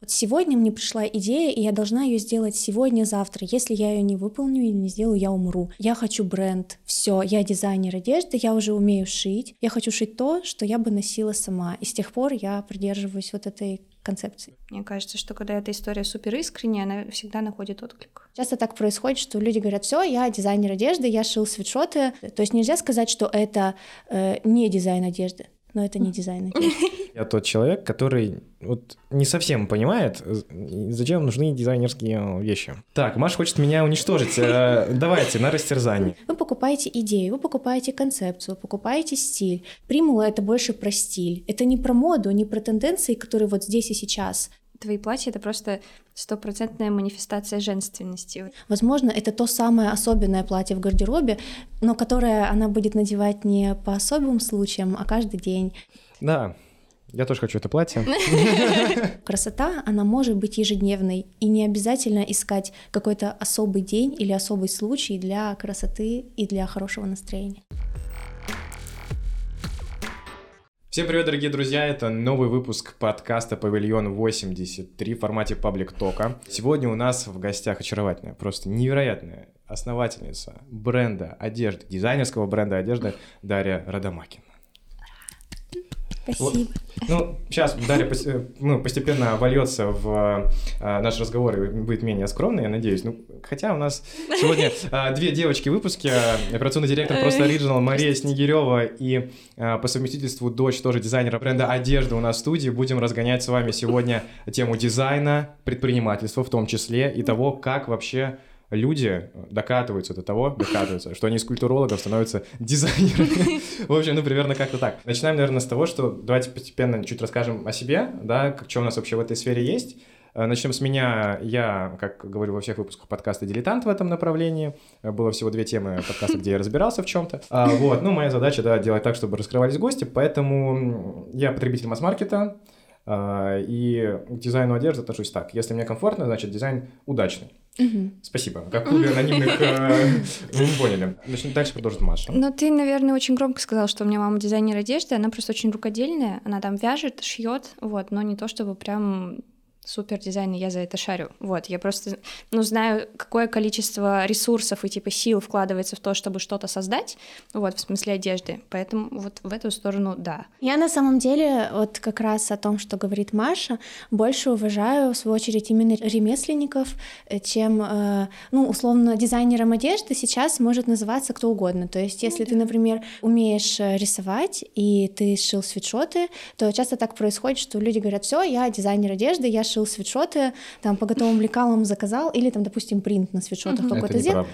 Вот сегодня мне пришла идея, и я должна ее сделать сегодня-завтра. Если я ее не выполню или не сделаю, я умру. Я хочу бренд. Все, я дизайнер одежды, я уже умею шить. Я хочу шить то, что я бы носила сама. И с тех пор я придерживаюсь вот этой концепции. Мне кажется, что когда эта история супер искренняя, она всегда находит отклик. Часто так происходит, что люди говорят, все, я дизайнер одежды, я шил свитшоты. То есть нельзя сказать, что это э, не дизайн одежды но это не дизайн Я тот человек, который вот не совсем понимает, зачем нужны дизайнерские вещи. Так, Маша хочет меня уничтожить. Э, давайте, на растерзание. Вы покупаете идею, вы покупаете концепцию, вы покупаете стиль. Примула — это больше про стиль. Это не про моду, не про тенденции, которые вот здесь и сейчас твои платья — это просто стопроцентная манифестация женственности. Возможно, это то самое особенное платье в гардеробе, но которое она будет надевать не по особым случаям, а каждый день. Да, я тоже хочу это платье. Красота, она может быть ежедневной, и не обязательно искать какой-то особый день или особый случай для красоты и для хорошего настроения. Всем привет, дорогие друзья! Это новый выпуск подкаста «Павильон 83» в формате паблик тока. Сегодня у нас в гостях очаровательная, просто невероятная основательница бренда одежды, дизайнерского бренда одежды Дарья Радомакина. Спасибо. Вот, ну, сейчас Дарья э, ну, постепенно вольется в а, наш разговор и будет менее скромный, я надеюсь. Ну, хотя у нас сегодня а, две девочки в выпуске. Операционный директор просто Original Мария Снегирева и а, по совместительству дочь тоже дизайнера бренда одежды у нас в студии. Будем разгонять с вами сегодня тему дизайна, предпринимательства в том числе и того, как вообще люди докатываются до того, докатываются, что они из культурологов становятся дизайнерами. В общем, ну, примерно как-то так. Начинаем, наверное, с того, что давайте постепенно чуть расскажем о себе, да, как, что у нас вообще в этой сфере есть. Э, Начнем с меня. Я, как говорю во всех выпусках подкаста, дилетант в этом направлении. Э, было всего две темы подкаста, где я разбирался в чем-то. А, вот, ну, моя задача, да, делать так, чтобы раскрывались гости, поэтому я потребитель масс-маркета, и к дизайну одежды отношусь так. Если мне комфортно, значит дизайн удачный. Угу. Спасибо. Как клубе анонимных э, вы поняли. Значит, дальше продолжит Маша. Ну, ты, наверное, очень громко сказала, что у меня мама дизайнер одежды, она просто очень рукодельная, она там вяжет, шьет, вот, но не то чтобы прям супер дизайн, и я за это шарю. Вот, я просто, ну, знаю, какое количество ресурсов и типа сил вкладывается в то, чтобы что-то создать, вот, в смысле одежды. Поэтому вот в эту сторону, да. Я на самом деле, вот как раз о том, что говорит Маша, больше уважаю, в свою очередь, именно ремесленников, э, чем, э, ну, условно, дизайнером одежды сейчас может называться кто угодно. То есть, если ну, ты, например, умеешь э, рисовать, и ты шил свитшоты, то часто так происходит, что люди говорят, все, я дизайнер одежды, я шил свитшоты, там по готовым лекалам заказал, или там, допустим, принт на свитшотах какой-то сделал.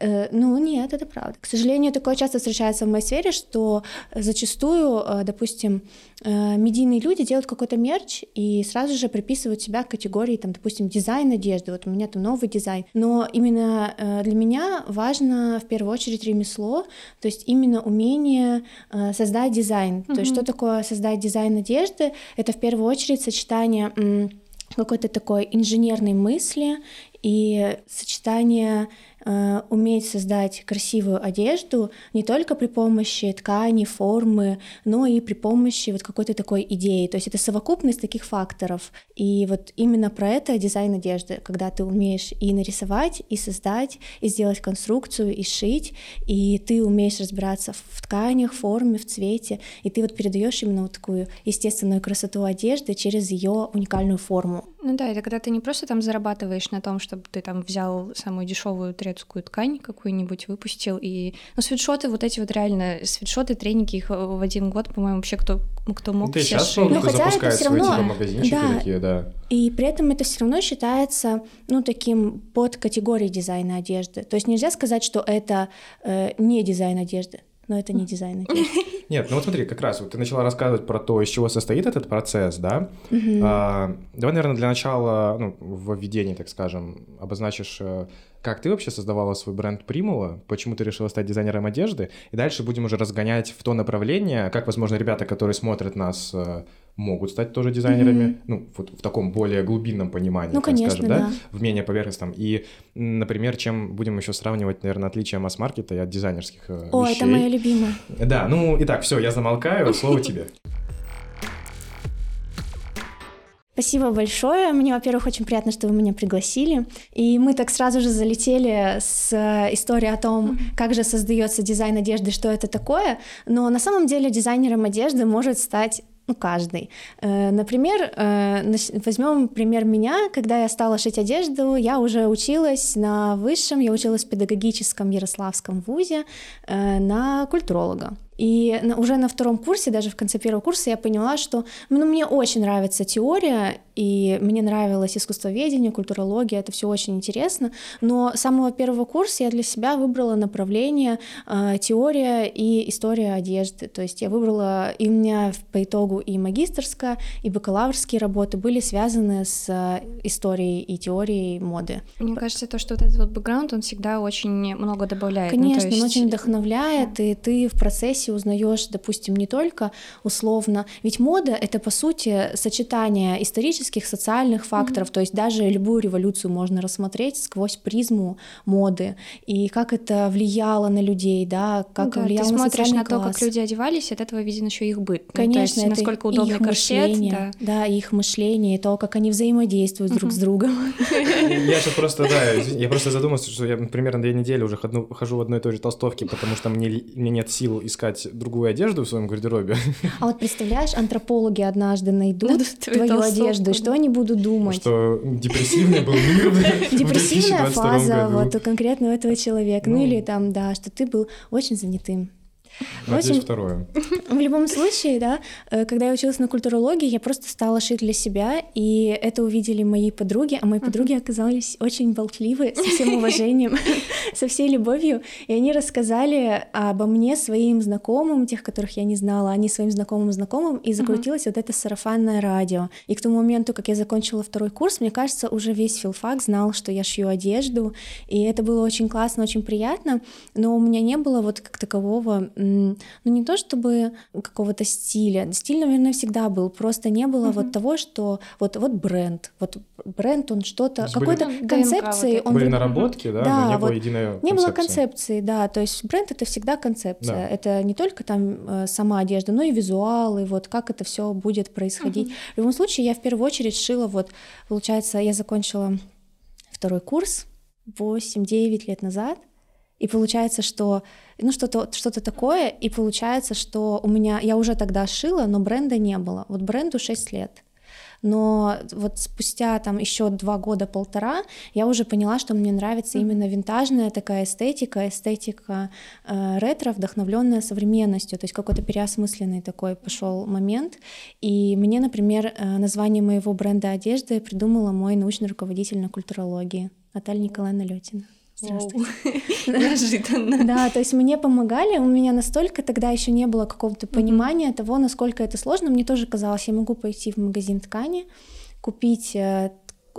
Э, ну нет, это правда. К сожалению, такое часто встречается в моей сфере, что зачастую, э, допустим, э, медийные люди делают какой-то мерч и сразу же приписывают себя к категории, там, допустим, дизайн одежды. Вот у меня там новый дизайн. Но именно э, для меня важно в первую очередь ремесло, то есть именно умение э, создать дизайн. Mm-hmm. То есть что такое создать дизайн одежды? Это в первую очередь сочетание какой-то такой инженерной мысли и сочетание уметь создать красивую одежду не только при помощи ткани, формы, но и при помощи вот какой-то такой идеи. То есть это совокупность таких факторов. И вот именно про это дизайн одежды, когда ты умеешь и нарисовать, и создать, и сделать конструкцию, и шить, и ты умеешь разбираться в тканях, форме, в цвете, и ты вот передаешь именно вот такую естественную красоту одежды через ее уникальную форму. Ну да, это когда ты не просто там зарабатываешь на том, чтобы ты там взял самую дешевую турецкую ткань какую-нибудь, выпустил, и... Ну, свитшоты, вот эти вот реально, свитшоты, треники, их в один год, по-моему, вообще кто, кто мог да все сейчас ну, хотя это все равно... типа, магазинчики да. такие, да. И при этом это все равно считается, ну, таким под категорией дизайна одежды. То есть нельзя сказать, что это э, не дизайн одежды но это не дизайн Нет, ну вот смотри, как раз вот ты начала рассказывать про то, из чего состоит этот процесс, да? А, давай, наверное, для начала, ну, в введении, так скажем, обозначишь, э, как ты вообще создавала свой бренд Примула, почему ты решила стать дизайнером одежды, и дальше будем уже разгонять в то направление, как, возможно, ребята, которые смотрят нас э, могут стать тоже дизайнерами, mm-hmm. ну, вот в таком более глубинном понимании, ну, так конечно, скажем, да? да, в менее поверхностном. И, например, чем будем еще сравнивать, наверное, отличия масс-маркета и от дизайнерских э, О, вещей. это моя любимая. Да, ну, итак, все, я замолкаю, слово тебе. Спасибо большое. Мне, во-первых, очень приятно, что вы меня пригласили. И мы так сразу же залетели с э, историей о том, как же создается дизайн одежды, что это такое. Но на самом деле дизайнером одежды может стать ну, каждый. Э, например, э, возьмем пример меня, когда я стала шить одежду, я уже училась на высшем, я училась в педагогическом Ярославском вузе на культуролога. И уже на втором курсе, даже в конце первого курса, я поняла, что ну, мне очень нравится теория, и мне нравилось искусствоведение, культурология, это все очень интересно. Но с самого первого курса я для себя выбрала направление э, теория и история одежды. То есть я выбрала, и у меня по итогу и магистрская, и бакалаврские работы были связаны с э, историей и теорией моды. Мне кажется, то, что вот этот вот бэкграунд, он всегда очень много добавляет. Конечно, ну, есть... он очень вдохновляет, да. и ты в процессе узнаешь, допустим, не только условно, ведь мода это по сути сочетание исторических социальных факторов, mm-hmm. то есть даже любую революцию можно рассмотреть сквозь призму моды и как это влияло на людей, да, как да, влияло ты на смотришь на класс. то, как люди одевались, от этого виден еще их быт. Конечно, ну, то есть, насколько удобный их корсет, мышление, да. да, их мышление, и то, как они взаимодействуют mm-hmm. друг с другом. Я сейчас просто, да, я просто задумался, что я примерно две недели уже хожу в одной и той же толстовке, потому что мне, мне нет сил искать другую одежду в своем гардеробе. А вот представляешь, антропологи однажды найдут твою одежду, что они будут думать? Что депрессивный был мир Депрессивная фаза вот конкретно у этого человека. Ну или там, да, что ты был очень занятым. Надеюсь, общем, второе. В любом случае, да, э, когда я училась на культурологии, я просто стала шить для себя, и это увидели мои подруги, а мои подруги оказались очень болтливы, со всем уважением, со всей любовью, и они рассказали обо мне своим знакомым, тех, которых я не знала, они своим знакомым знакомым, и закрутилось вот это сарафанное радио. И к тому моменту, как я закончила второй курс, мне кажется, уже весь филфак знал, что я шью одежду, и это было очень классно, очень приятно, но у меня не было вот как такового ну не то чтобы какого-то стиля, стиль, наверное, всегда был, просто не было mm-hmm. вот того, что вот вот бренд, вот бренд, он что-то какой-то были... концепции, вот он были наработки, да, да но не вот, было единой не было концепции, да, то есть бренд это всегда концепция, да. это не только там э, сама одежда, но и визуалы, вот как это все будет происходить. Mm-hmm. В любом случае, я в первую очередь шила вот, получается, я закончила второй курс 8-9 лет назад, и получается, что ну что-то что-то такое, и получается, что у меня я уже тогда шила, но бренда не было. Вот бренду 6 лет. Но вот спустя там еще два года полтора я уже поняла, что мне нравится именно винтажная такая эстетика, эстетика э, ретро, вдохновленная современностью, то есть какой-то переосмысленный такой пошел момент. И мне, например, э, название моего бренда одежды придумала мой научный руководитель на культурологии Наталья Николаевна Летина. Неожиданно. Да, то есть мне помогали, у меня настолько тогда еще не было какого-то понимания того, насколько это сложно. Мне тоже казалось, я могу пойти в магазин ткани, купить э,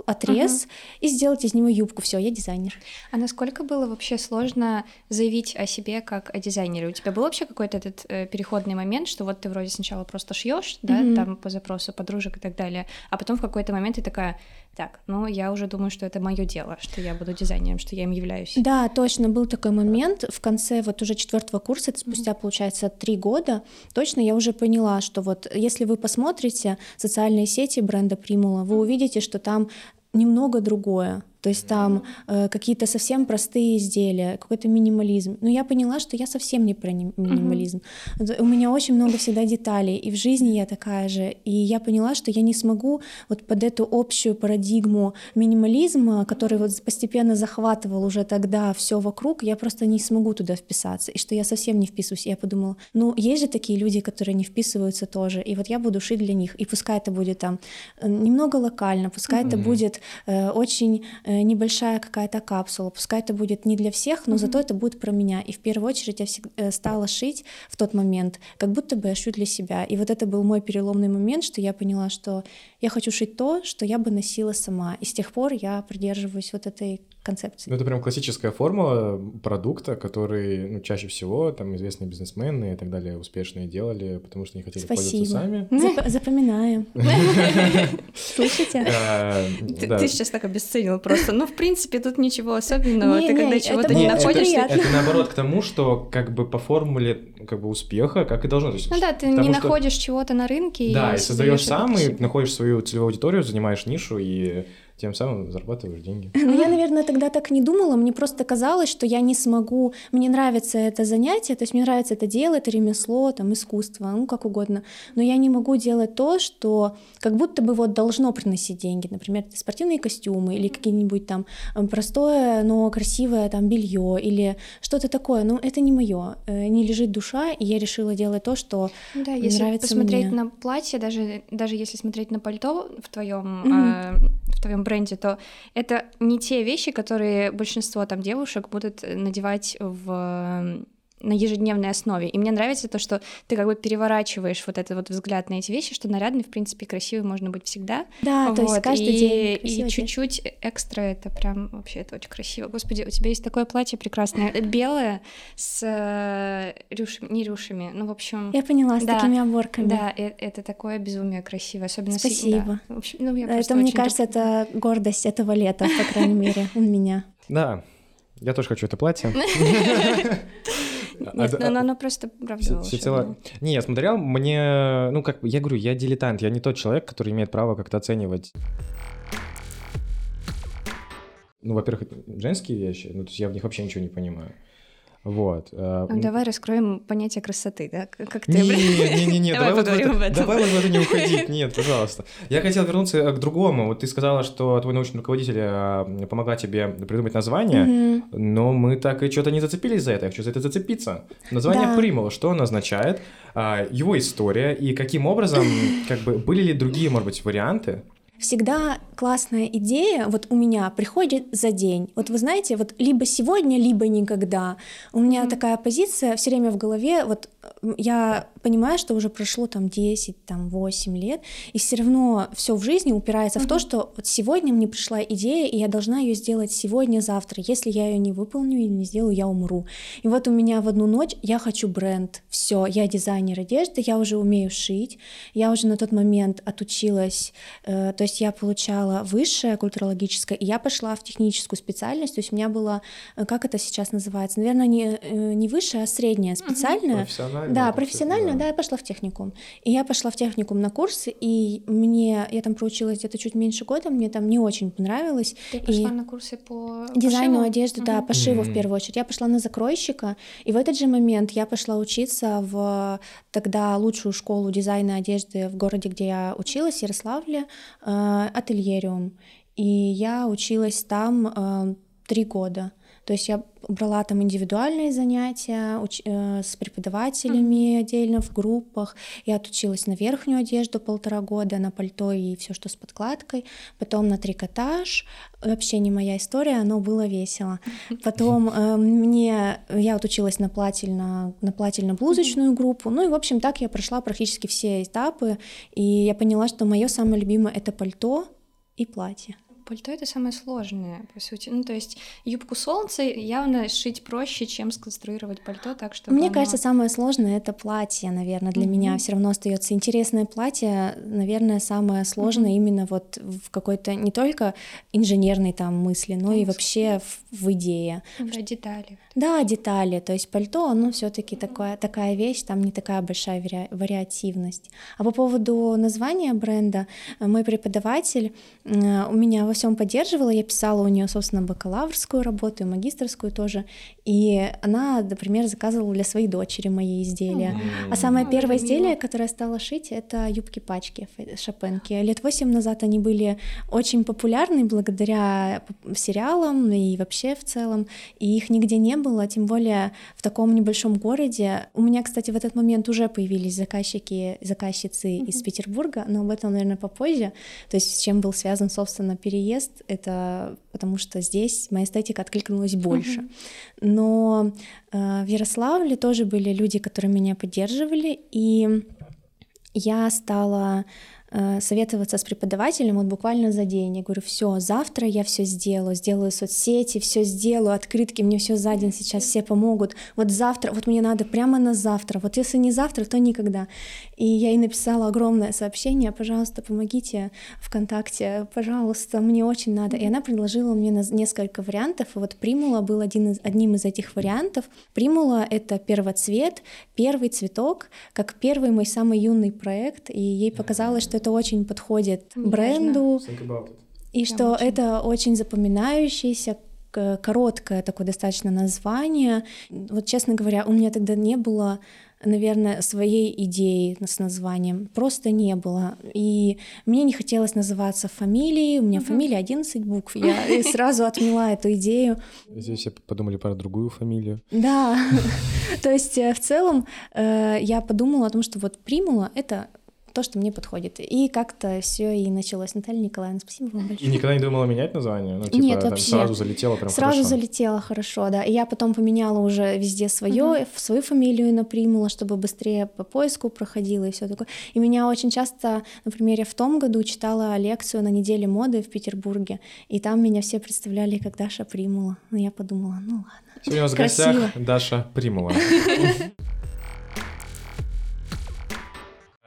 отрез и сделать из него юбку. Все, я дизайнер. А насколько было вообще сложно заявить о себе как о дизайнере? У тебя был вообще какой-то этот э, переходный момент, что вот ты вроде сначала просто шьешь, да, там по запросу подружек и так далее, а потом в какой-то момент ты такая, так, ну я уже думаю, что это мое дело, что я буду дизайнером, что я им являюсь. Да, точно был такой момент в конце вот уже четвертого курса, это спустя получается три года, точно я уже поняла, что вот если вы посмотрите социальные сети бренда Примула, вы увидите, что там немного другое. То есть там э, какие-то совсем простые изделия, какой-то минимализм. Но я поняла, что я совсем не про минимализм. Uh-huh. У меня очень много всегда деталей, и в жизни я такая же. И я поняла, что я не смогу вот под эту общую парадигму минимализма, который вот постепенно захватывал уже тогда все вокруг, я просто не смогу туда вписаться. И что я совсем не вписываюсь. И я подумала, ну есть же такие люди, которые не вписываются тоже. И вот я буду шить для них. И пускай это будет там э, немного локально, пускай uh-huh. это будет э, очень Э, небольшая какая-то капсула. Пускай это будет не для всех, но mm-hmm. зато это будет про меня. И в первую очередь я всегда э, стала шить в тот момент, как будто бы я шью для себя. И вот это был мой переломный момент, что я поняла, что я хочу шить то, что я бы носила сама. И с тех пор я придерживаюсь вот этой концепции. Ну, это прям классическая формула продукта, который ну, чаще всего там известные бизнесмены и так далее успешные делали, потому что не хотели Спасибо. пользоваться сами. Зап- запоминаем. Слышите? А, Ты, сейчас так обесценил просто. Ну, в принципе, тут ничего особенного. Ты когда это чего-то не Не, очень находишь, ты- приятно. Это наоборот к тому, что как бы по формуле как бы успеха, как и должно. Ну да, ты не находишь чего-то на рынке Да, и создаешь сам, и находишь свою целевую аудиторию, занимаешь нишу и тем самым зарабатываешь деньги. Ну, я, наверное, тогда так не думала. Мне просто казалось, что я не смогу. Мне нравится это занятие, то есть мне нравится это дело, это ремесло, там, искусство, ну, как угодно. Но я не могу делать то, что как будто бы вот должно приносить деньги. Например, это спортивные костюмы или какие-нибудь там э, простое, но красивое там белье или что-то такое. Ну, это не мое. Не лежит душа, и я решила делать то, что Да, если нравится посмотреть мне. на платье, даже, даже если смотреть на пальто в твоем Мгм. в твоем бренде, то это не те вещи, которые большинство там девушек будут надевать в на ежедневной основе. И мне нравится то, что ты как бы переворачиваешь вот этот вот взгляд на эти вещи, что нарядный, в принципе, красивый можно быть всегда. да, то есть Вот, каждый и, день и чуть-чуть экстра это прям вообще это очень красиво. Господи, у тебя есть такое платье прекрасное, белое с э, рюшами, не рюшами, ну в общем. Я поняла, с Да, такими оборками. Да, э- это такое безумие красивое, особенно с- Спасибо. да. В общем, ну, я просто Это, мне очень кажется, люблю. это гордость этого лета, по крайней мере, у меня. Да, я тоже хочу это платье. А, Нет, да, ну, оно, оно просто правда всецело- Не, я смотрел, мне, ну, как я говорю, я дилетант, я не тот человек, который имеет право как-то оценивать. Ну, во-первых, женские вещи, ну, то есть я в них вообще ничего не понимаю. Вот. а, Ну, давай раскроем понятие красоты, да? Как ты... Не, не, не, Давай давай вот в это- давай вот в это не уходить, нет, пожалуйста. Я хотел вернуться э, к другому. Вот ты сказала, что твой научный руководитель а, помогла тебе придумать название, но мы так и что-то не зацепились за это. Я хочу за это зацепиться. Название Да. Примула, что оно означает, а, его история и каким образом, как бы, были ли другие, может быть, варианты? Всегда классная идея, вот у меня приходит за день. Вот вы знаете, вот либо сегодня, либо никогда. У меня Мгм. такая позиция все время в голове, вот э, я понимаю, что уже прошло там 10, там 8 лет, и все равно все в жизни упирается в то, что вот сегодня мне пришла идея, и я должна ее сделать сегодня, завтра. Если я ее не выполню или не сделаю, я умру. И вот у меня в одну ночь я хочу бренд. Все, я дизайнер одежды, я уже умею шить, я уже на тот момент отучилась, э, то есть я получала высшее культурологическое, и я пошла в техническую специальность, то есть у меня было, э, как это сейчас называется, наверное, не, э, не высшее, а среднее, специальное. Профессионально? Да, это всё, профессионально, да, я пошла в техникум. И я пошла в техникум на курсы, и мне, я там проучилась где-то чуть меньше года, мне там не очень понравилось. Ты пошла И- на курсы по Дизайну пошиву? одежды, да, Мгм. пошиву в Мгм. первую очередь. Я пошла на закройщика, и в этот же момент я пошла учиться в тогда лучшую школу дизайна одежды в городе, где я училась, Ярославле, э, Ательериум. И я училась там э, три года. То есть я брала там индивидуальные занятия уч- э, с преподавателями отдельно в группах. Я отучилась на верхнюю одежду полтора года, на пальто и все, что с подкладкой. Потом на трикотаж. Вообще не моя история, но было весело. Потом э, мне я вот училась на плательно на плательно-блузочную группу. Ну и в общем так я прошла практически все этапы, и я поняла, что мое самое любимое это пальто и платье. Пальто это самое сложное, по сути. Ну, то есть юбку солнца явно шить проще, чем сконструировать пальто так, чтобы Мне оно- кажется, самое сложное это платье, наверное, для меня Мгм. все равно остается интересное платье, наверное, самое сложное Мгм. именно вот в какой-то не только инженерной там мысли, но и Там вообще в, в идее. Да, детали. Да, детали, то есть пальто, оно все-таки такая, такая вещь, там не такая большая вари- вариативность. А по поводу названия бренда, э, мой преподаватель э, у меня во всем поддерживала, я писала у нее, собственно, бакалаврскую работу и магистрскую тоже, и она, например, заказывала для своей дочери мои изделия. А самое первое изделие, которое я стала шить, это юбки-пачки шопенки. Лет восемь назад они были очень популярны благодаря п- сериалам и вообще в целом, и их нигде не было, тем более в таком небольшом городе. У меня, кстати, в этот момент уже появились заказчики, заказчицы из Петербурга, но об этом, наверное, попозже. То есть с чем был связан, собственно, переезд, это потому что здесь моя эстетика откликнулась больше. Но э, в Ярославле тоже были люди, которые меня поддерживали, и я стала советоваться с преподавателем вот буквально за день. Я говорю, все, завтра я все сделаю, сделаю соцсети, все сделаю, открытки, мне все за день сейчас все помогут. Вот завтра, вот мне надо прямо на завтра. Вот если не завтра, то никогда. И я ей написала огромное сообщение, пожалуйста, помогите ВКонтакте, пожалуйста, мне очень надо. И она предложила мне несколько вариантов, и вот Примула был один из, одним из этих вариантов. Примула — это первоцвет, первый цветок, как первый мой самый юный проект, и ей показалось, что это очень подходит бренду, и что очень. это очень запоминающийся короткое такое достаточно название. Вот, честно говоря, у меня тогда не было наверное, своей идеи с названием. Просто не было. И мне не хотелось называться фамилией. У меня угу. фамилия 11 букв. Я сразу отмела эту идею. Здесь все подумали про другую фамилию. Да. То есть э, в целом э, я подумала о том, что вот примула — это то, что мне подходит. И как-то все и началось. Наталья Николаевна, спасибо вам большое. И никогда не думала менять название? Ну, типа, Нет, вообще. Сразу залетела прям Сразу хорошо. залетела хорошо, да. И я потом поменяла уже везде свое, uh-huh. свою фамилию напримула, чтобы быстрее по поиску проходила и все такое. И меня очень часто, например, я в том году читала лекцию на неделе моды в Петербурге, и там меня все представляли как Даша Примула. Но я подумала, ну ладно. Сегодня у нас в гостях Даша Примула.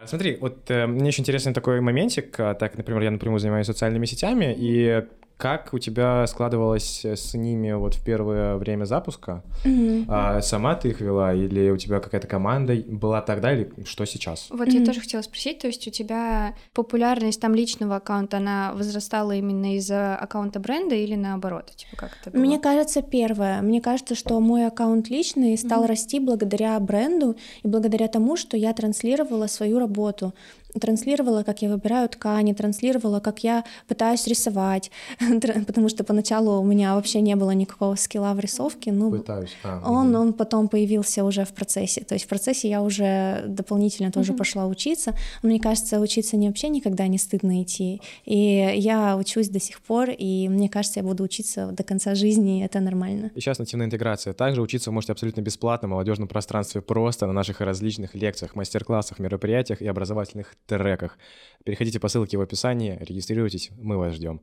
Смотри, вот э, мне очень интересный такой моментик. А, так, например, я напрямую занимаюсь социальными сетями, и как у тебя складывалось с ними вот в первое время запуска? Mm-hmm. А, сама ты их вела или у тебя какая-то команда была тогда или что сейчас? Вот mm-hmm. я тоже хотела спросить, то есть у тебя популярность там личного аккаунта, она возрастала именно из-за аккаунта бренда или наоборот? Типа как это было? Мне кажется, первое. Мне кажется, что мой аккаунт личный стал mm-hmm. расти благодаря бренду и благодаря тому, что я транслировала свою работу транслировала, как я выбираю ткани, транслировала, как я пытаюсь рисовать, потому что поначалу у меня вообще не было никакого скилла в рисовке. Ну, Пытаюсь. А, он, угу. он потом появился уже в процессе. То есть в процессе я уже дополнительно тоже угу. пошла учиться. Но мне кажется, учиться не вообще никогда не стыдно идти. И я учусь до сих пор, и мне кажется, я буду учиться до конца жизни, и это нормально. И сейчас нативная интеграция. Также учиться вы можете абсолютно бесплатно в молодежном пространстве просто на наших различных лекциях, мастер-классах, мероприятиях и образовательных треках. Переходите по ссылке в описании, регистрируйтесь, мы вас ждем.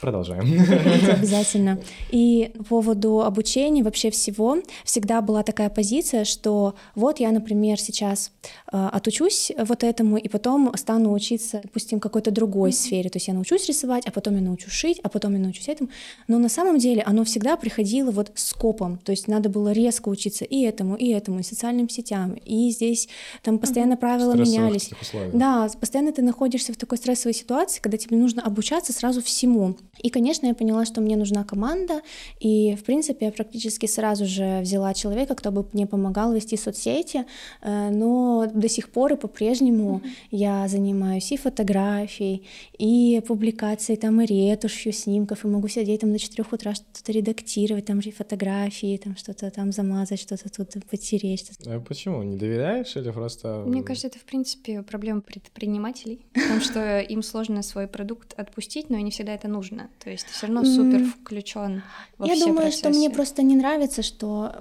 Продолжаем. Обязательно. И по поводу обучения вообще всего всегда была такая позиция, что вот я, например, сейчас э, отучусь вот этому, и потом стану учиться, допустим, какой-то другой mm-hmm. сфере. То есть я научусь рисовать, а потом я научусь шить, а потом я научусь этому. Но на самом деле оно всегда приходило вот с копом. То есть надо было резко учиться и этому, и этому, и социальным сетям. И здесь там постоянно mm-hmm. правила менялись. Да, постоянно ты находишься в такой стрессовой ситуации, когда тебе нужно обучаться сразу всему. И, конечно, я поняла, что мне нужна команда, и, в принципе, я практически сразу же взяла человека, кто бы мне помогал вести соцсети, э, но до сих пор и по-прежнему mm-hmm. я занимаюсь и фотографией, и публикацией, там, и ретушью снимков, и могу сидеть там до 4 утра что-то редактировать, там же фотографии, там что-то там замазать, что-то тут потереть. А почему? Не доверяешь или просто... Мне кажется, это, в принципе, проблема предпринимателей, потому что им сложно свой продукт отпустить, но не всегда это нужно. То есть все равно супер включен во Я все думаю, процессы. что мне просто не нравится, что...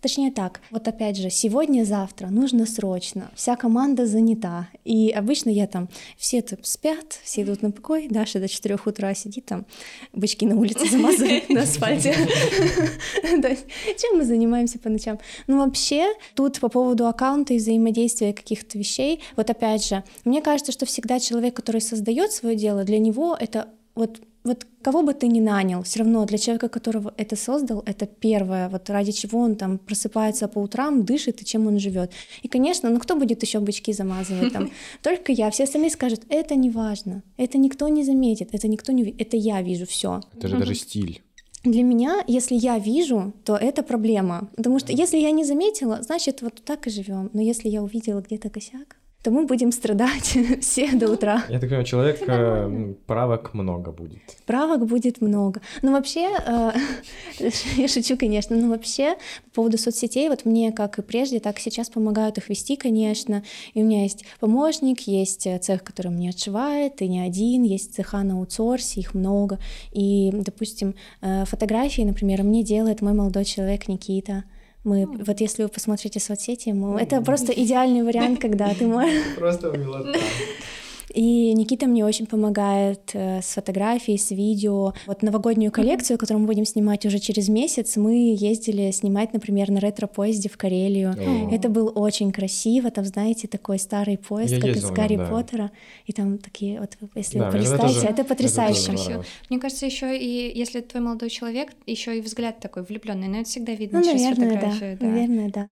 Точнее так, вот опять же, сегодня-завтра нужно срочно, вся команда занята. И обычно я там, все тут спят, все идут на покой, Даша до 4 утра сидит там, бычки на улице замазывает на асфальте. Чем мы занимаемся по ночам? Ну вообще, тут по поводу аккаунта и взаимодействия каких-то вещей, вот опять же, мне кажется, что всегда человек, который создает свое дело, для него это вот вот кого бы ты ни нанял, все равно для человека, которого это создал, это первое, вот ради чего он там просыпается по утрам, дышит и чем он живет. И, конечно, ну кто будет еще бычки замазывать там? Только я. Все остальные скажут, это не важно, это никто не заметит, это никто не это я вижу все. Это же даже стиль. Для меня, если я вижу, то это проблема. Потому что если я не заметила, значит, вот так и живем. Но если я увидела где-то косяк, то мы будем страдать все до утра. Я так понимаю, человек э, правок много будет. Правок будет много. Ну вообще, э, я шучу, конечно, но вообще по поводу соцсетей, вот мне как и прежде, так и сейчас помогают их вести, конечно. И у меня есть помощник, есть э, цех, который мне отшивает, и не один, есть цеха на аутсорсе, их много. И, допустим, э, фотографии, например, мне делает мой молодой человек Никита. Мы, mm. вот если вы посмотрите соцсети, мы, mm. это просто идеальный вариант, когда ты можешь... Просто милота. И Никита мне очень помогает э, с фотографией, с видео. Вот новогоднюю коллекцию, которую мы будем снимать уже через месяц, мы ездили снимать, например, на ретро-поезде в Карелию. Oh. Это было очень красиво. Там, знаете, такой старый поезд, Я как из Гарри да. Поттера. И там такие вот, если да, вы полистаете, это, это потрясающе. Это Мне кажется, еще и если твой молодой человек, еще и взгляд такой влюбленный, но это всегда видно ну, через наверное, фотографию. Да. да. Наверное, да.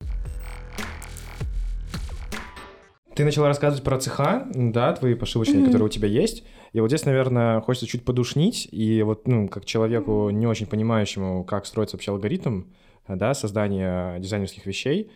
Ты начала рассказывать про цеха, да, твои пошивочные, mm-hmm. которые у тебя есть. И вот здесь, наверное, хочется чуть подушнить. И вот, ну, как человеку, не очень понимающему, как строится вообще алгоритм, да, создания дизайнерских вещей,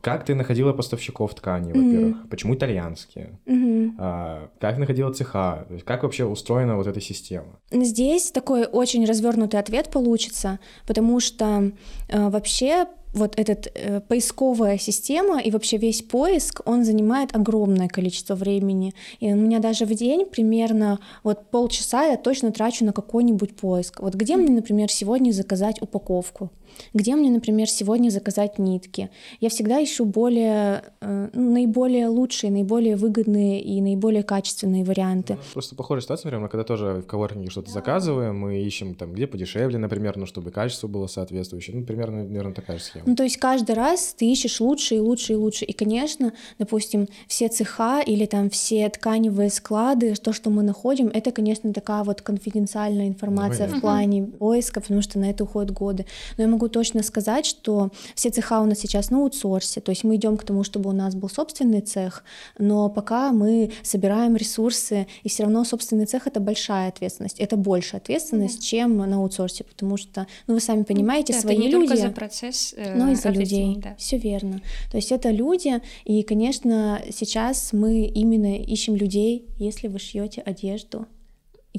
как ты находила поставщиков ткани, во-первых? Mm-hmm. Почему итальянские? Mm-hmm. А, как находила цеха? Как вообще устроена вот эта система? Здесь такой очень развернутый ответ получится, потому что э, вообще вот эта э, поисковая система и вообще весь поиск, он занимает огромное количество времени. И у меня даже в день примерно вот полчаса я точно трачу на какой-нибудь поиск. Вот где мне, например, сегодня заказать упаковку? Где мне, например, сегодня заказать нитки? Я всегда ищу более, э, ну, наиболее лучшие, наиболее выгодные и наиболее качественные варианты. Ну, просто похожая ситуация, например, мы когда тоже в коворкинге что-то заказываем, мы ищем там, где подешевле, например, ну, чтобы качество было соответствующее. Ну, примерно, наверное, такая же схема. Ну, то есть каждый раз ты ищешь лучше и лучше и лучше. И, конечно, допустим, все цеха или там все тканевые склады, то, что мы находим, это, конечно, такая вот конфиденциальная информация ну, в плане поиска, потому что на это уходят годы. Но я могу могу точно сказать, что все цеха у нас сейчас на аутсорсе, то есть мы идем к тому, чтобы у нас был собственный цех, но пока мы собираем ресурсы, и все равно собственный цех это большая ответственность, это больше ответственность, да. чем на аутсорсе, потому что, ну вы сами понимаете, да, свои не люди, только за процесс, э, но и за людей, да. все верно. То есть это люди, и, конечно, сейчас мы именно ищем людей, если вы шьете одежду,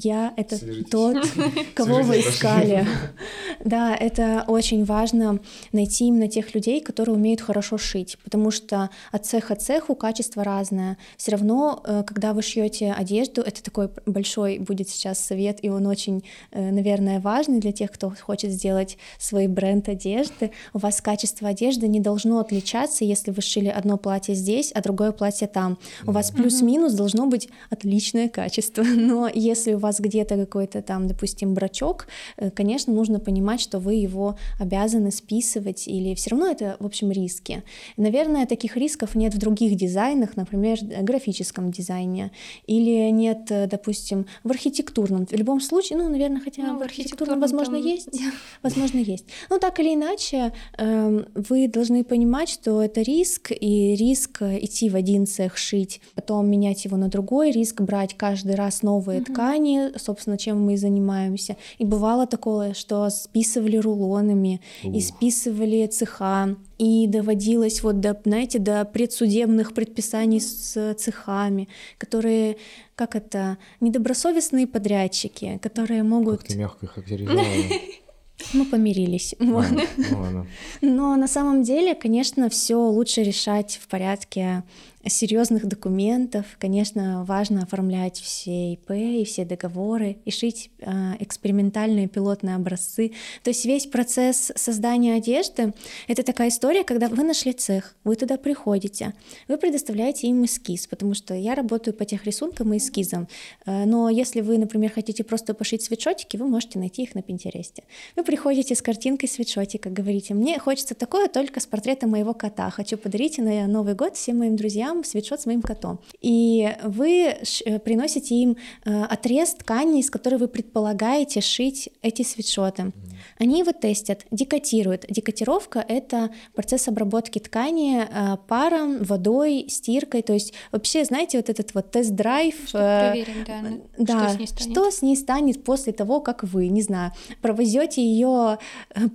я — это Свяжитесь. тот, кого вы искали. Да, это очень важно найти именно тех людей, которые умеют хорошо шить, потому что от цеха к цеху качество разное. Все равно, э, когда вы шьете одежду, это такой большой будет сейчас совет, и он очень, э, наверное, важный для тех, кто хочет сделать свой бренд одежды. У вас качество одежды не должно отличаться, если вы шили одно платье здесь, а другое платье там. У вас плюс-минус должно быть отличное качество, но если у вас вас где-то какой-то там, допустим, брачок, э, конечно, нужно понимать, что вы его обязаны списывать, или все равно это, в общем, риски. Наверное, таких рисков нет в других дизайнах, например, в графическом дизайне, или нет, э, допустим, в архитектурном. В любом случае, ну, наверное, хотя ну, в архитектурном, возможно, там... есть, возможно, есть. Ну, так или иначе, эм, вы должны понимать, что это риск, и риск идти в один цех шить, потом менять его на другой, риск брать каждый раз новые mm-hmm. ткани, собственно, чем мы и занимаемся. И бывало такое, что списывали рулонами, Ух. и списывали цеха, и доводилось вот до, знаете, до предсудебных предписаний с цехами, которые, как это, недобросовестные подрядчики, которые могут... Как ты мягко характеризовала. Мы помирились. Ладно, ладно. Но на самом деле, конечно, все лучше решать в порядке серьезных документов. Конечно, важно оформлять все ИП и все договоры и шить э, экспериментальные пилотные образцы. То есть весь процесс создания одежды — это такая история, когда вы нашли цех, вы туда приходите, вы предоставляете им эскиз, потому что я работаю по тех рисункам и эскизам. Э, но если вы, например, хотите просто пошить свитшотики, вы можете найти их на Пинтересте. Вы приходите с картинкой свитшотика, говорите, мне хочется такое только с портретом моего кота, хочу подарить на Новый год всем моим друзьям котам свитшот с моим котом. И вы э, приносите им э, отрез ткани, из которой вы предполагаете шить эти свитшоты. Они его тестят, декотируют. Декотировка — это процесс обработки ткани э, паром, водой, стиркой. То есть вообще, знаете, вот этот вот тест-драйв... проверить, да, да, что с ней станет. Что с ней станет после того, как вы, не знаю, провозете ее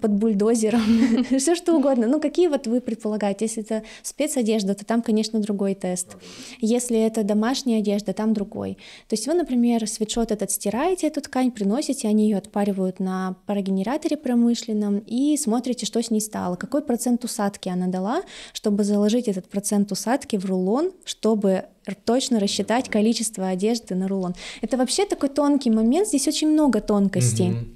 под бульдозером, все что угодно. Ну, какие вот вы предполагаете? Если это спецодежда, то там, конечно, другой другой тест. Если это домашняя одежда, там другой. То есть вы, например, свитшот этот стираете, эту ткань, приносите, они ее отпаривают на парогенераторе промышленном и смотрите, что с ней стало, какой процент усадки она дала, чтобы заложить этот процент усадки в рулон, чтобы точно рассчитать количество одежды на рулон. Это вообще такой тонкий момент, здесь очень много тонкостей. Mm-hmm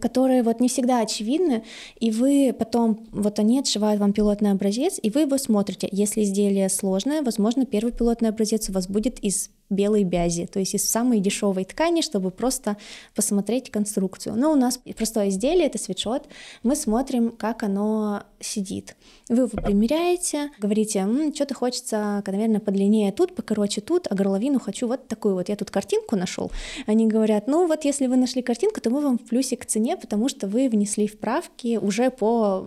которые вот не всегда очевидны, и вы потом, вот они отшивают вам пилотный образец, и вы его смотрите. Если изделие сложное, возможно, первый пилотный образец у вас будет из белой бязи, то есть из самой дешевой ткани, чтобы просто посмотреть конструкцию. Но у нас простое изделие, это свитшот, мы смотрим, как оно сидит. Вы его примеряете, говорите, что-то хочется, наверное, подлиннее тут, покороче тут, а горловину хочу вот такую вот. Я тут картинку нашел. Они говорят, ну вот если вы нашли картинку, то мы вам в плюсе к цене, потому что вы внесли вправки уже по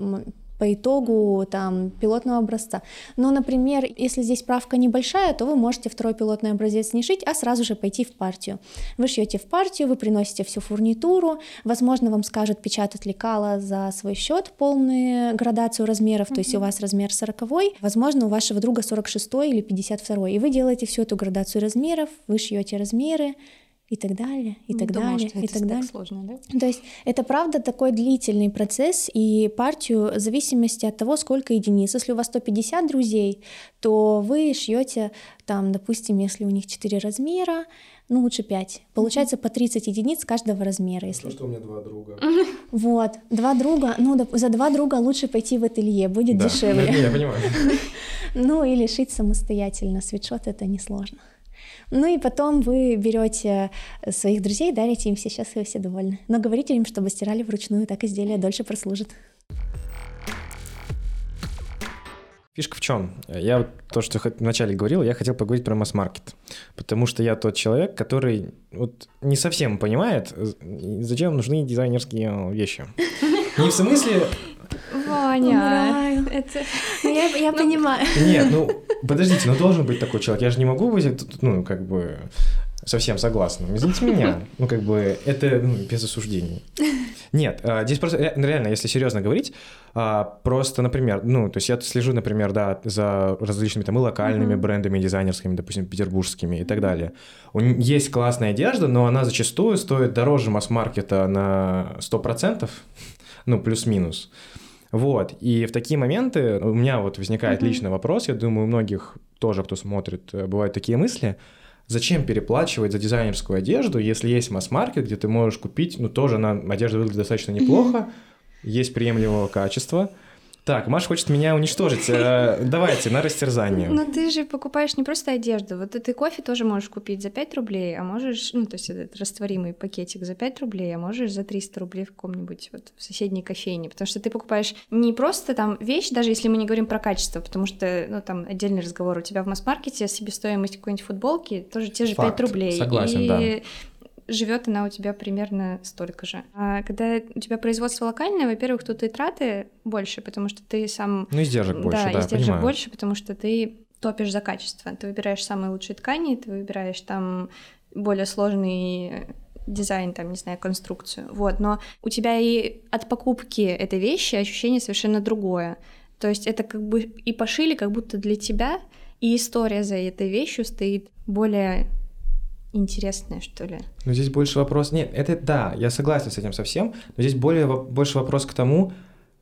по итогу там пилотного образца. Но, например, если здесь правка небольшая, то вы можете второй пилотный образец не шить, а сразу же пойти в партию. Вы шьете в партию, вы приносите всю фурнитуру, возможно, вам скажут печатать лекала за свой счет полную градацию размеров, mm-hmm. то есть у вас размер 40, возможно, у вашего друга 46 или 52, и вы делаете всю эту градацию размеров, вы шьете размеры, и так далее, и так Думала, далее, что и это так далее. сложно, да? То есть это правда такой длительный процесс, и партию в зависимости от того, сколько единиц. Если у вас 150 друзей, то вы шьете там, допустим, если у них 4 размера, ну лучше 5. Получается по 30 единиц каждого размера. Если... То, что у меня два друга. Вот, два друга, ну за два друга лучше пойти в ателье, будет Да. дешевле. Ну, Я понимаю. Ну или шить самостоятельно, свитшот это несложно. Ну и потом вы берете своих друзей, дарите им все счастливы, все довольны. Но говорите им, чтобы стирали вручную, так изделие дольше прослужит. Фишка в чем? Я вот то, что вначале говорил, я хотел поговорить про масс-маркет. Потому что я тот человек, который вот не совсем понимает, э, зачем нужны дизайнерские вещи. Не в смысле... Ваня, Умираю. это... Ну, я, я понимаю. Нет, ну, подождите, ну должен быть такой человек. Я же не могу быть, тут, ну, как бы, совсем согласным. Извините меня. Ну, как бы, это ну, без осуждений. Нет, а, здесь просто, ре- реально, если серьезно говорить, а, просто, например, ну, то есть я слежу, например, да, за различными там и локальными Мгм. брендами дизайнерскими, допустим, петербургскими и так далее. Есть классная одежда, но она зачастую стоит дороже масс-маркета на 100%, ну, плюс-минус. Вот, и в такие моменты у меня вот возникает Мгм. личный вопрос, я думаю, у многих тоже, кто смотрит, э, бывают такие мысли, зачем переплачивать за дизайнерскую одежду, если есть масс-маркет, где ты можешь купить, ну, тоже она, одежда выглядит достаточно неплохо, есть приемлемого качества. Так, Маша хочет меня уничтожить. Э, Давайте, на растерзание. Но ты же покупаешь не просто одежду. Вот ты кофе тоже можешь купить за 5 рублей, а можешь, ну, то есть этот растворимый пакетик за 5 рублей, а можешь за 300 рублей в каком-нибудь вот в соседней кофейне. Потому что ты покупаешь не просто там вещь, даже если мы не говорим про качество, потому что, ну, там отдельный разговор. У тебя в масс-маркете себестоимость какой-нибудь футболки тоже те же Факт. 5 рублей. Согласен, и да. Живет она у тебя примерно столько же. А когда у тебя производство локальное, во-первых, тут и траты больше, потому что ты сам Ну, издержек больше, да, издержек понимаю. больше, потому что ты топишь за качество. Ты выбираешь самые лучшие ткани, ты выбираешь там более сложный дизайн, там, не знаю, конструкцию. Вот, но у тебя и от покупки этой вещи ощущение совершенно другое. То есть это как бы и пошили как будто для тебя, и история за этой вещью стоит более интересная, что ли. Но здесь больше вопрос... Нет, это да, я согласен с этим совсем, но здесь более, больше вопрос к тому,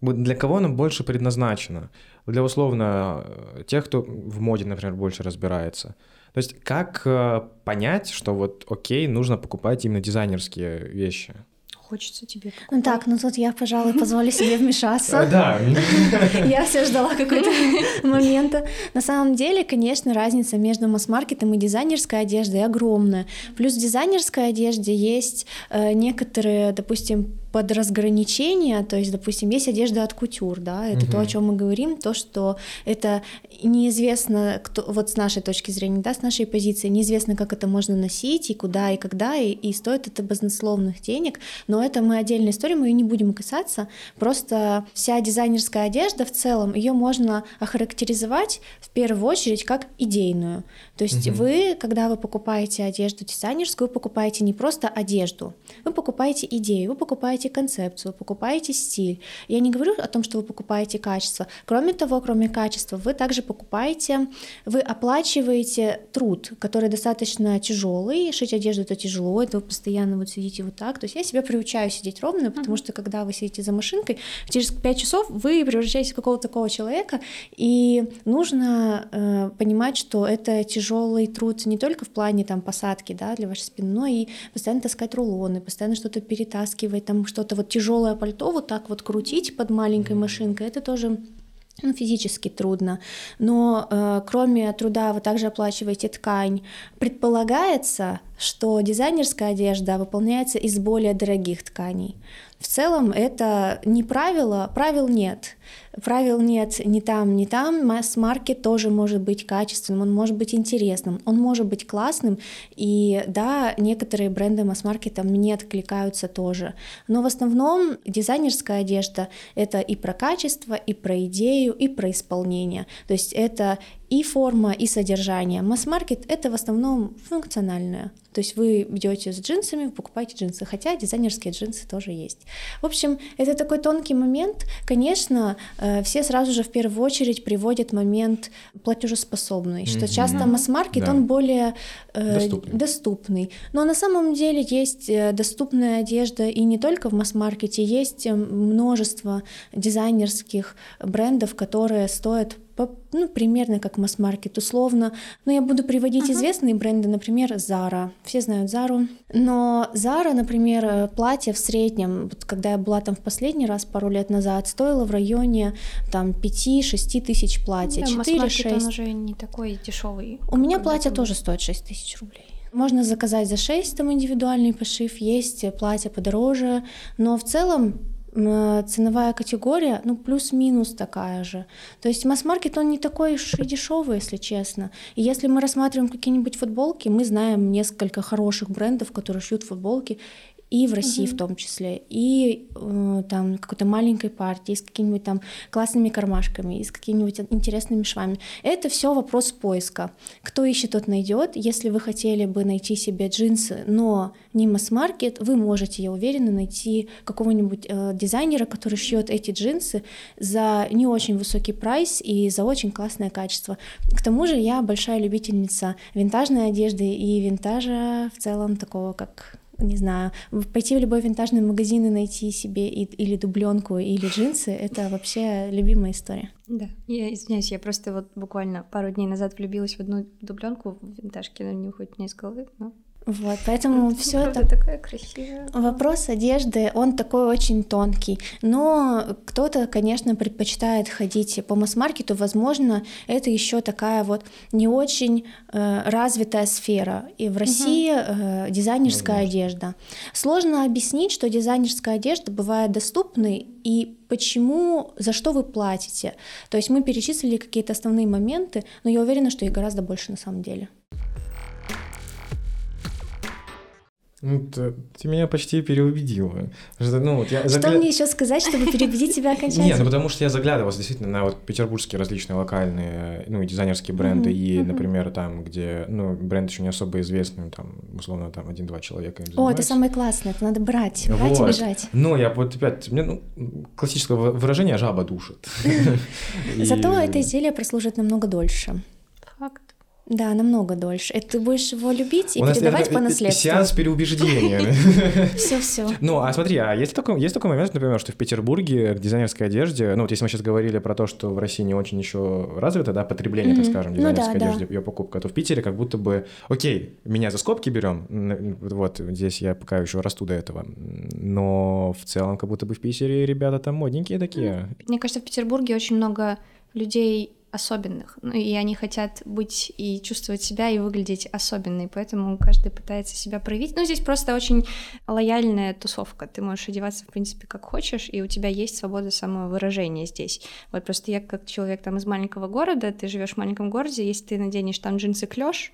для кого оно больше предназначено. Для, условно, тех, кто в моде, например, больше разбирается. То есть как э, понять, что вот окей, нужно покупать именно дизайнерские вещи? Хочется тебе покупать. Ну так, ну тут я, пожалуй, позволю себе вмешаться. Э, Да, Я все ждала какой-то момента. На самом деле, конечно, разница между масс-маркетом и дизайнерской одеждой огромная. Плюс в дизайнерской одежде есть э, некоторые, допустим, подразграничения, то есть, допустим, есть одежда от кутюр, да, это то, о чем мы говорим, то, что это неизвестно, кто, вот с нашей точки зрения, да, с нашей позиции, неизвестно, как это можно носить, и куда, и когда, и, и стоит это баснословных денег, но это мы отдельная история, мы ее не будем касаться, просто вся дизайнерская одежда в целом, ее можно охарактеризовать в первую очередь как идейную, то есть Мгм. вы, когда вы покупаете одежду дизайнерскую, вы покупаете не просто одежду, вы покупаете идею, вы покупаете концепцию, вы покупаете стиль. Я не говорю о том, что вы покупаете качество. Кроме того, кроме качества, вы также покупаете, вы оплачиваете труд, который достаточно тяжелый. Шить одежду это тяжело, это вы постоянно вот сидите вот так. То есть я себя приучаю сидеть ровно, потому что когда вы сидите за машинкой, через 5 часов вы превращаетесь в какого-то такого человека, и нужно э, понимать, что это тяжелый труд не только в плане там посадки, да, для вашей спины, но и постоянно таскать рулоны, постоянно что-то перетаскивать, там что-то вот тяжелое пальто вот так вот крутить под маленькой машинкой, это тоже ну, физически трудно. Но э, кроме труда вы также оплачиваете ткань. Предполагается, что дизайнерская одежда выполняется из более дорогих тканей. В целом это не правило, правил нет. Правил нет ни там, ни там. Масс-маркет тоже может быть качественным, он может быть интересным, он может быть классным. И да, некоторые бренды масс-маркета мне откликаются тоже. Но в основном дизайнерская одежда — это и про качество, и про идею, и про исполнение. То есть это и форма, и содержание. Масс-маркет — это в основном функциональное. То есть вы идете с джинсами, покупаете джинсы, хотя дизайнерские джинсы тоже есть. В общем, это такой тонкий момент. Конечно, э, все сразу же в первую очередь приводят момент платежеспособный, что часто масс-маркет, да. он более э, доступный. доступный. Но на самом деле есть э, доступная одежда и не только в масс-маркете, есть множество дизайнерских брендов, которые стоят ну, примерно как масс-маркет условно. Но я буду приводить uh-huh. известные бренды, например, Zara. Все знают Zara. Но Zara, например, платье в среднем, вот когда я была там в последний раз пару лет назад, стоило в районе там 5-6 тысяч платья. Да, 4-6. он уже не такой дешевый. У меня платье тоже стоит 6 тысяч рублей. Можно заказать за 6 там индивидуальный пошив, есть платье подороже, но в целом ценовая категория, ну, плюс-минус такая же. То есть масс-маркет, он не такой уж и дешевый, если честно. И если мы рассматриваем какие-нибудь футболки, мы знаем несколько хороших брендов, которые шьют футболки, и в России угу. в том числе, и э, там какой-то маленькой партией, с какими-нибудь там классными кармашками, и с какими-нибудь интересными швами. Это все вопрос поиска. Кто ищет, тот найдет. Если вы хотели бы найти себе джинсы, но не масс-маркет, вы можете, я уверена, найти какого-нибудь э, дизайнера, который шьет эти джинсы за не очень высокий прайс и за очень классное качество. К тому же я большая любительница винтажной одежды и винтажа в целом такого, как не знаю, пойти в любой винтажный магазин и найти себе и, или дубленку, или джинсы, это вообще любимая история. Да, я извиняюсь, я просто вот буквально пару дней назад влюбилась в одну дубленку в винтажке, она не уходит мне из головы, но вот, поэтому все это такая красивая. Вопрос одежды, он такой очень тонкий. Но кто-то, конечно, предпочитает ходить по масс-маркету. Возможно, это еще такая вот не очень э, развитая сфера. И в России э, дизайнерская Возможно. одежда. Сложно объяснить, что дизайнерская одежда бывает доступной и почему, за что вы платите. То есть мы перечислили какие-то основные моменты, но я уверена, что их гораздо больше на самом деле. Ну, ты, ты меня почти переубедила. Что, ну, вот я загля... что мне еще сказать, чтобы переубедить тебя окончательно? Нет, ну потому что я заглядывался действительно на вот петербургские различные локальные, ну, и дизайнерские бренды, mm-hmm. и, mm-hmm. например, там, где, ну, бренд еще не особо известный, там, условно, там, один-два человека О, это самое классное, это надо брать, брать вот. и бежать. Ну, я вот опять, мне, ну, классическое выражение «жаба душит». Зато это изделие прослужит намного дольше. Да, намного дольше. Это ты будешь его любить и У передавать по наследству. Сеанс переубеждения. Все, все. Ну, а смотри, а есть такой, есть такой момент, например, что в Петербурге к дизайнерской одежде, ну, вот если мы сейчас говорили про то, что в России не очень еще развито, да, потребление, так скажем, ну дизайнерской одежды, ее покупка, то в Питере как будто бы, окей, меня за скобки берем, вот здесь я пока еще расту до этого, но в целом как будто бы в Питере ребята там модненькие такие. Мне кажется, в Петербурге очень много людей особенных. Ну, и они хотят быть и чувствовать себя и выглядеть особенной, поэтому каждый пытается себя проявить. Ну, здесь просто очень лояльная тусовка. Ты можешь одеваться, в принципе, как хочешь, и у тебя есть свобода самовыражения здесь. Вот просто я как человек там из маленького города, ты живешь в маленьком городе, если ты наденешь там джинсы клеш,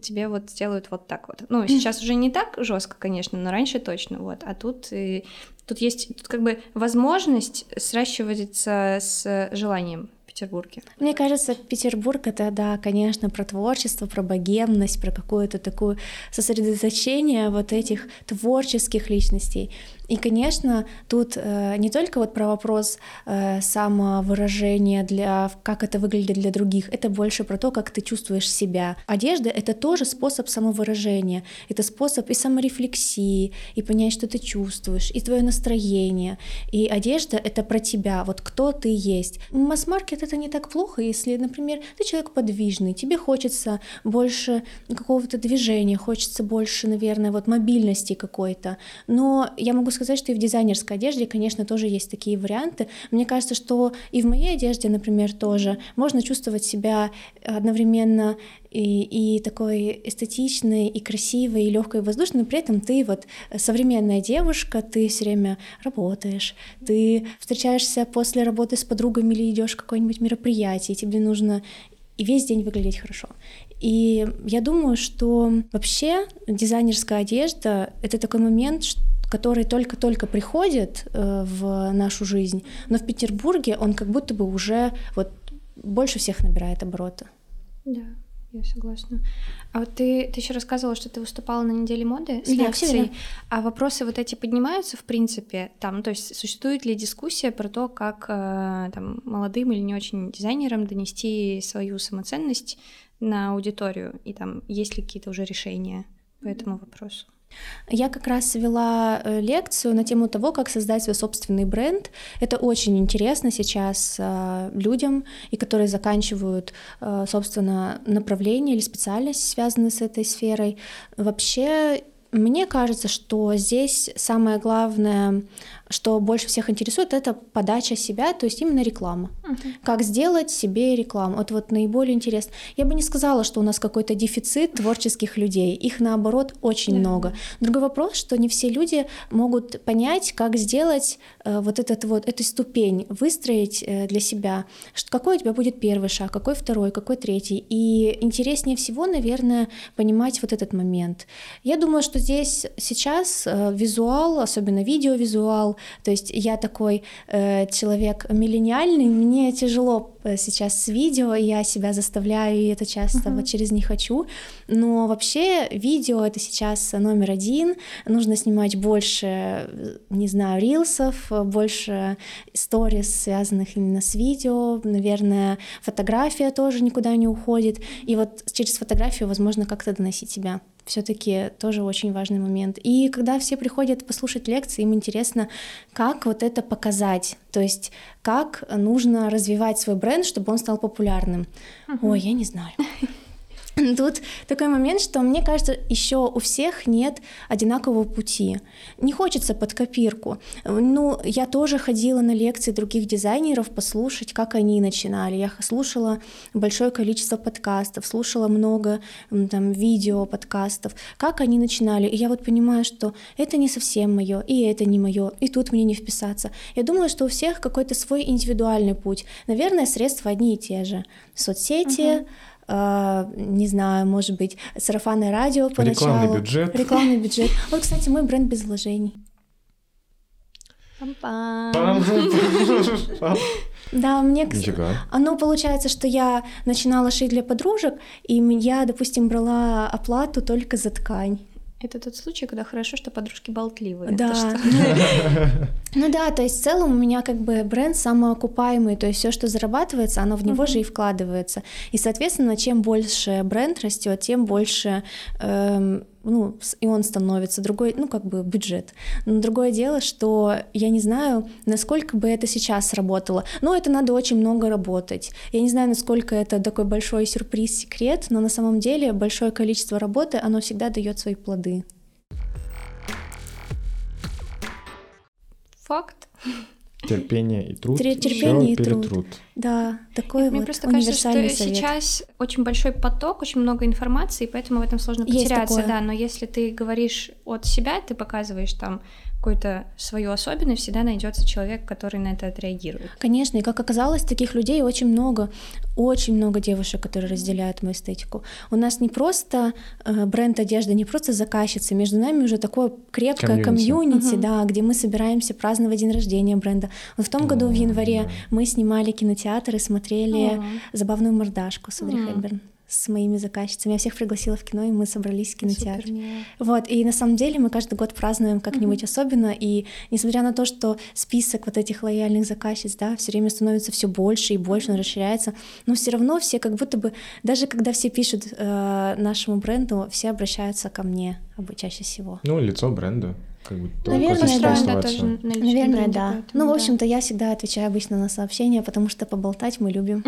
тебе вот сделают вот так вот. Ну, сейчас уже не так жестко, конечно, но раньше точно, вот. А тут и тут есть тут как бы возможность сращиваться с желанием Петербурге? Мне кажется, Петербург это, да, конечно, про творчество, про богемность, про какое-то такое сосредоточение вот этих творческих личностей. И, конечно, тут э, не только вот про вопрос э, самовыражения, для, как это выглядит для других, это больше про то, как ты чувствуешь себя. Одежда — это тоже способ самовыражения, это способ и саморефлексии, и понять, что ты чувствуешь, и твое настроение. И одежда — это про тебя, вот кто ты есть. Масс-маркет — это не так плохо, если, например, ты человек подвижный, тебе хочется больше какого-то движения, хочется больше, наверное, вот мобильности какой-то. Но я могу сказать, что и в дизайнерской одежде, конечно, тоже есть такие варианты. Мне кажется, что и в моей одежде, например, тоже можно чувствовать себя одновременно и, и такой эстетичной, и красивой, и легкой, и воздушной, но при этом ты вот современная девушка, ты все время работаешь, ты встречаешься после работы с подругами или идешь в какое-нибудь мероприятие, и тебе нужно и весь день выглядеть хорошо. И я думаю, что вообще дизайнерская одежда — это такой момент, который только-только приходит э, в нашу жизнь, но в Петербурге он как будто бы уже вот больше всех набирает обороты. Да. Я согласна. А вот ты, ты еще рассказывала, что ты выступала на неделе моды с да, лекцией. А вопросы вот эти поднимаются, в принципе, там, то есть существует ли дискуссия про то, как э, там, молодым или не очень дизайнерам донести свою самоценность на аудиторию? И там есть ли какие-то уже решения по этому вопросу? Я как раз вела э, лекцию на тему того, как создать свой собственный бренд. Это очень интересно сейчас э, людям, и которые заканчивают, э, собственно, направление или специальность, связанные с этой сферой. Вообще, мне кажется, что здесь самое главное что больше всех интересует, это подача себя, то есть именно реклама. Uh-huh. Как сделать себе рекламу. Это вот наиболее интересно. Я бы не сказала, что у нас какой-то дефицит творческих людей. Их наоборот очень yeah. много. Другой вопрос, что не все люди могут понять, как сделать э, вот этот вот эту ступень, выстроить э, для себя, что какой у тебя будет первый шаг, какой второй, какой третий. И интереснее всего, наверное, понимать вот этот момент. Я думаю, что здесь сейчас э, визуал, особенно видеовизуал, то есть я такой э, человек миллениальный, мне тяжело э, сейчас с видео, я себя заставляю, и это часто uh-huh. вот через не хочу. Но вообще видео это сейчас номер один. Нужно снимать больше, не знаю, рилсов, больше сторис, связанных именно с видео. Наверное, фотография тоже никуда не уходит. И вот через фотографию возможно как-то доносить себя все-таки тоже очень важный момент. И когда все приходят послушать лекции, им интересно, как вот это показать, то есть как нужно развивать свой бренд, чтобы он стал популярным. Uh-huh. Ой, я не знаю. Тут такой момент, что мне кажется, еще у всех нет одинакового пути. Не хочется под копирку. Ну, я тоже ходила на лекции других дизайнеров послушать, как они начинали. Я слушала большое количество подкастов, слушала много там видео подкастов, как они начинали. И я вот понимаю, что это не совсем мое, и это не мое, и тут мне не вписаться. Я думаю, что у всех какой-то свой индивидуальный путь. Наверное, средства одни и те же. Соцсети, Uh, не знаю, может быть, сарафанное радио поначалу. Рекламный бюджет. Рекламный бюджет. Вот, кстати, мой бренд без вложений. Да, мне, Нифига. оно получается, что я начинала шить для подружек, и я, допустим, брала оплату только за ткань. Это тот случай, когда хорошо, что подружки болтливые. Да. Ну да, то есть в целом у меня как бы бренд самоокупаемый, то есть все, что зарабатывается, оно в него же и вкладывается. И, соответственно, чем больше бренд растет, тем больше эм, ну, и он становится другой, ну, как бы бюджет. Но другое дело, что я не знаю, насколько бы это сейчас работало. Но это надо очень много работать. Я не знаю, насколько это такой большой сюрприз, секрет, но на самом деле большое количество работы, оно всегда дает свои плоды. Факт. Терпение и труд. Терпение и труд. труд. Да, такой Мне вот просто кажется, что совет. сейчас очень большой поток, очень много информации, поэтому в этом сложно потеряться, да. Но если ты говоришь от себя, ты показываешь там какую-то свою особенность, всегда найдется человек, который на это отреагирует. Конечно, и как оказалось, таких людей очень много, очень много девушек, которые разделяют мою эстетику. У нас не просто э, бренд одежды, не просто заказчицы, между нами уже такое крепкое комьюнити, комьюнити uh-huh. да, где мы собираемся праздновать день рождения бренда. Вот в том году в январе мы снимали кинотеатр и смотрели забавную мордашку с Одри с моими заказчицами. Я всех пригласила в кино, и мы собрались в кинотеатре. вот, и на самом деле мы каждый год празднуем как-нибудь mm-hmm. особенно, и несмотря на то, что список вот этих лояльных заказчиц, да, все время становится все больше и больше, он расширяется, но все равно все как будто бы, даже когда все пишут э, нашему бренду, все обращаются ко мне чаще всего. Ну, лицо бренда. как бы Наверное, да. Да, тоже Наверное, бренде, да. поэтому Ну, в общем-то, я всегда отвечаю обычно на сообщения, потому что поболтать мы любим.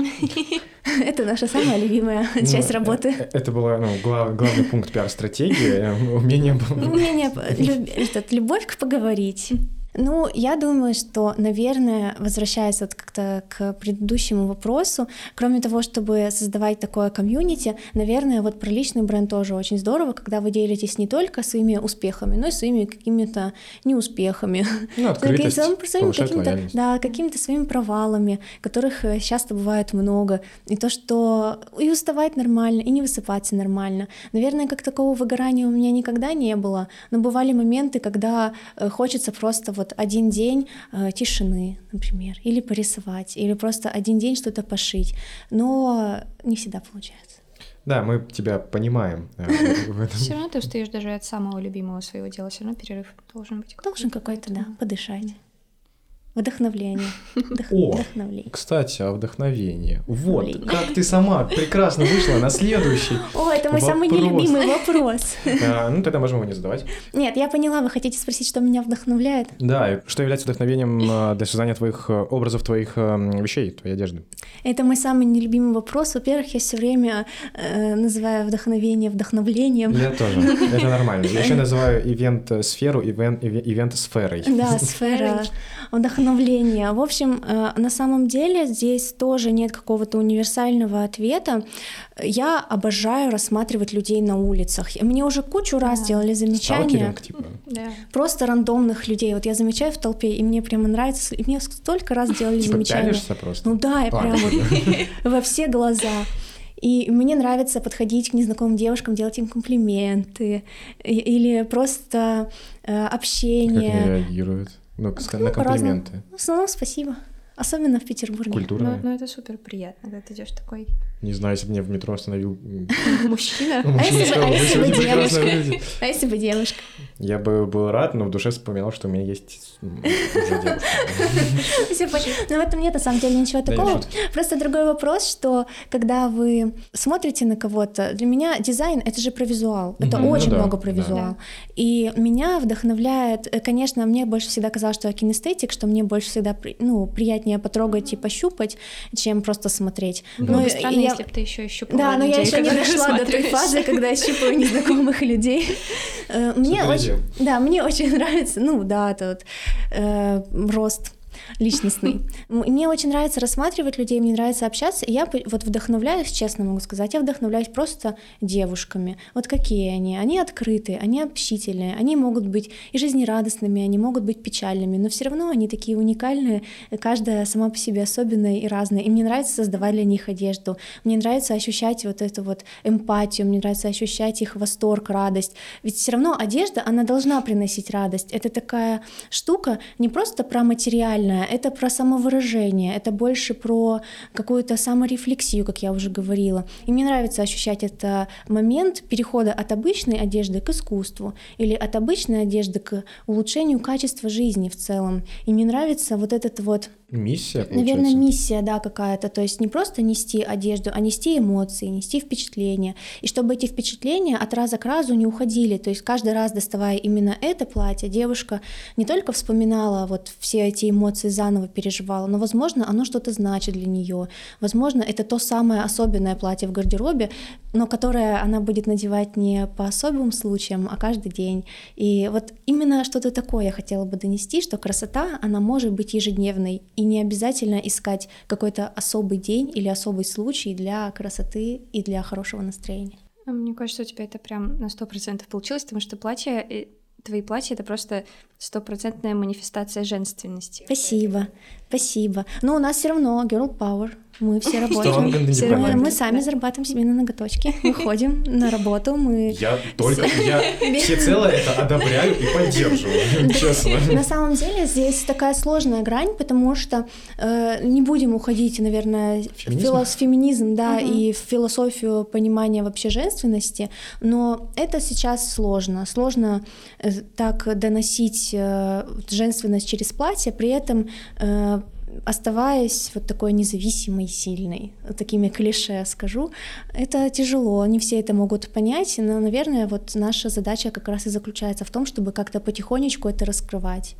Это наша самая любимая Ну, часть э, работы. э, Это был ну, глав- главный пункт пиар-стратегии, э, умение... Умение, люб- этот, любовь к поговорить. Ну, я думаю, что, наверное, возвращаясь вот как-то к предыдущему вопросу, кроме того, чтобы создавать такое комьюнити, наверное, вот про личный бренд тоже очень здорово, когда вы делитесь не только своими успехами, но и своими какими-то неуспехами. Ну, открытость, Своим- своими какими-то, да, какими-то своими провалами, которых э, часто бывает много. И то, что и уставать нормально, и не высыпаться нормально. Наверное, как такого выгорания у меня никогда не было, но бывали моменты, когда э, хочется просто вот один день э, тишины, например, или порисовать, или просто один день что-то пошить. Но не всегда получается. Да, мы тебя понимаем э, в в этом. Все равно ты устаешь даже от самого любимого своего дела, все равно перерыв должен быть. Должен какой-то, да, подышать. Вдохновление. Вдох- О, Вдохновление. Кстати, о вдохновении. Вот, Вдохновение. как ты сама прекрасно вышла на следующий. О, это мой самый Вопрос. нелюбимый вопрос. А, Ну, тогда можем его не задавать. Нет, я поняла, вы хотите спросить, что меня вдохновляет? Да, и что является вдохновением э, для создания твоих э, образов, твоих э, вещей, твоей одежды? Это мой самый нелюбимый вопрос. Во-первых, я все время э, называю вдохновение вдохновлением. Я тоже. Это нормально. Я еще называю ивент-сферу ивен- иве- ивент-сферой. Да, сфера вдохновления. В общем, э, на самом деле здесь тоже нет какого-то универсального ответа. Я обожаю рассматривать людей на улицах. Мне уже кучу раз Да. делали замечания. Сталкеринг, типа. Да. Просто рандомных людей. Вот я замечаю в толпе, и мне прямо нравится. И мне столько раз делали Типа замечания. просто? Ну да, я прям вот во все глаза. И мне нравится подходить к незнакомым девушкам, делать им комплименты или просто э, Как они общение. реагируют? Ну, Ну, на комплименты. В основном спасибо. Особенно в Петербурге. Культурные. Ну, ну, это супер приятно, когда ты идешь такой Не знаю, если бы меня в метро остановил мужчина. а «Вы если бы девушка?» выглядите». А если бы девушка? Я бы был рад, но в душе вспоминал, что у меня есть. Но в этом нет на самом деле ничего такого. Просто другой вопрос, что когда вы смотрите на кого-то, для меня дизайн это же про визуал. Это. Ну очень много про визуал. И меня вдохновляет, э, конечно, мне больше всегда казалось, что я кинестетик, что мне больше всегда ну, приятнее потрогать и пощупать, чем просто смотреть. Ну, странно, я- если бы ты еще щупала Да, но я еще не дошла до той фазы, когда я щупаю незнакомых людей. Э, Мне очень, да, мне очень нравится, ну да, это вот э, рост личностный. Мне очень нравится рассматривать людей, мне нравится общаться. Я вот вдохновляюсь, честно могу сказать, я вдохновляюсь просто девушками. Вот какие они? Они открытые, они общительные, они могут быть и жизнерадостными, они могут быть печальными, но все равно они такие уникальные, каждая сама по себе особенная и разная. И мне нравится создавать для них одежду. Мне нравится ощущать вот эту вот эмпатию, мне нравится ощущать их восторг, радость. Ведь все равно одежда, она должна приносить радость. Это такая штука не просто про материальное, это про самовыражение, это больше про какую-то саморефлексию, как я уже говорила. И мне нравится ощущать это момент перехода от обычной одежды к искусству или от обычной одежды к улучшению качества жизни в целом. И мне нравится вот этот вот Миссия, Наверное, получается? миссия, да, какая-то. То есть не просто нести одежду, а нести эмоции, нести впечатления. И чтобы эти впечатления от раза к разу не уходили. То есть каждый раз, доставая именно это платье, девушка не только вспоминала вот все эти эмоции заново переживала, но, возможно, оно что-то значит для нее. Возможно, это то самое особенное платье в гардеробе, но которое она будет надевать не по особым случаям, а каждый день. И вот именно что-то такое я хотела бы донести, что красота, она может быть ежедневной, и не обязательно искать какой-то особый день или особый случай для красоты и для хорошего настроения. А Мне кажется, у тебя это прям на сто процентов получилось, потому что платье, э, твои платья — это просто стопроцентная манифестация женственности. Спасибо, спасибо. Но у нас все равно girl power. Мы все работаем. Все равно мы сами зарабатываем себе на ноготочки. Мы ходим на работу, мы Я только, я всецело это одобряю и поддерживаю, честно. На самом деле здесь такая сложная грань, потому что э, не будем уходить, наверное, в Феминизм? филос- феминизм, да, и в философию понимания вообще женственности, но это сейчас сложно. Сложно э, так доносить э, женственность через платье, при этом э, оставаясь вот такой независимой, сильной, такими клише скажу, это тяжело, не все это могут понять, но, наверное, вот наша задача как раз и заключается в том, чтобы как-то потихонечку это раскрывать.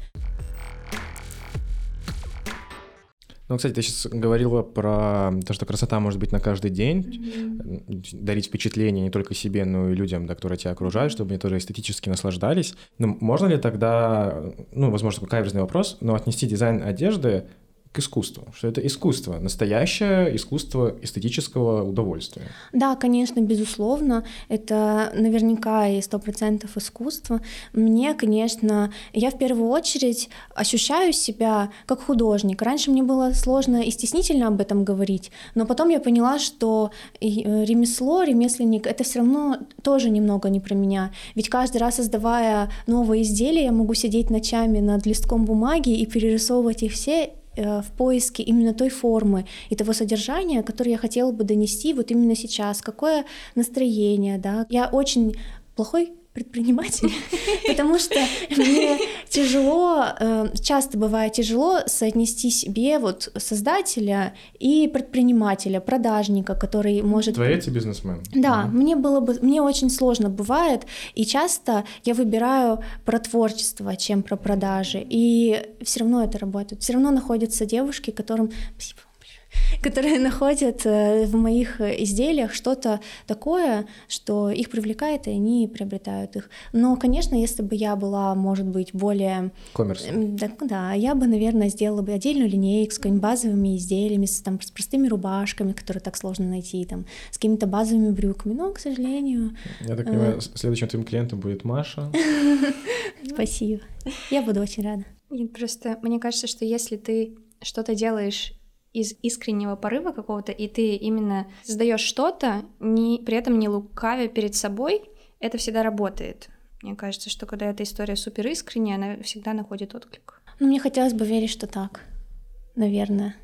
Ну, кстати, ты сейчас говорила про то, что красота может быть на каждый день, mm-hmm. дарить впечатление не только себе, но и людям, да, которые тебя окружают, чтобы они тоже эстетически наслаждались. Но можно ли тогда, ну, возможно, такой каверзный вопрос, но отнести дизайн одежды к искусству, что это искусство, настоящее искусство эстетического удовольствия. Да, конечно, безусловно, это наверняка и сто процентов искусство. Мне, конечно, я в первую очередь ощущаю себя как художник. Раньше мне было сложно и стеснительно об этом говорить, но потом я поняла, что э, ремесло, ремесленник — это все равно тоже немного не про меня. Ведь каждый раз, создавая новые изделия, я могу сидеть ночами над листком бумаги и перерисовывать их все в поиске именно той формы и того содержания, которое я хотела бы донести вот именно сейчас, какое настроение, да. Я очень плохой предприниматель, потому что мне тяжело, э, часто бывает тяжело соотнести себе вот создателя и предпринимателя, продажника, который может... Творец бизнесмен. Да, мне было бы, мне очень сложно бывает, и часто я выбираю про творчество, чем про продажи, и все равно это работает. Все равно находятся девушки, которым... Спасибо которые находят э, в моих изделиях что-то такое, что их привлекает, и они приобретают их. Но, конечно, если бы я была, может быть, более... Коммерс. Да, да, я бы, наверное, сделала бы отдельную линейку с какими-нибудь базовыми изделиями, с, там, с простыми рубашками, которые так сложно найти, там, с какими-то базовыми брюками. Но, к сожалению... Я так понимаю, э... следующим твоим клиентом будет Маша. Спасибо. Я буду очень рада. Нет, просто мне кажется, что если ты что-то делаешь из искреннего порыва какого-то, и ты именно создаешь что-то, не, при этом не лукавя перед собой, это всегда работает. Мне кажется, что когда эта история супер искренняя, она всегда находит отклик. Ну, мне хотелось бы верить, что так, наверное.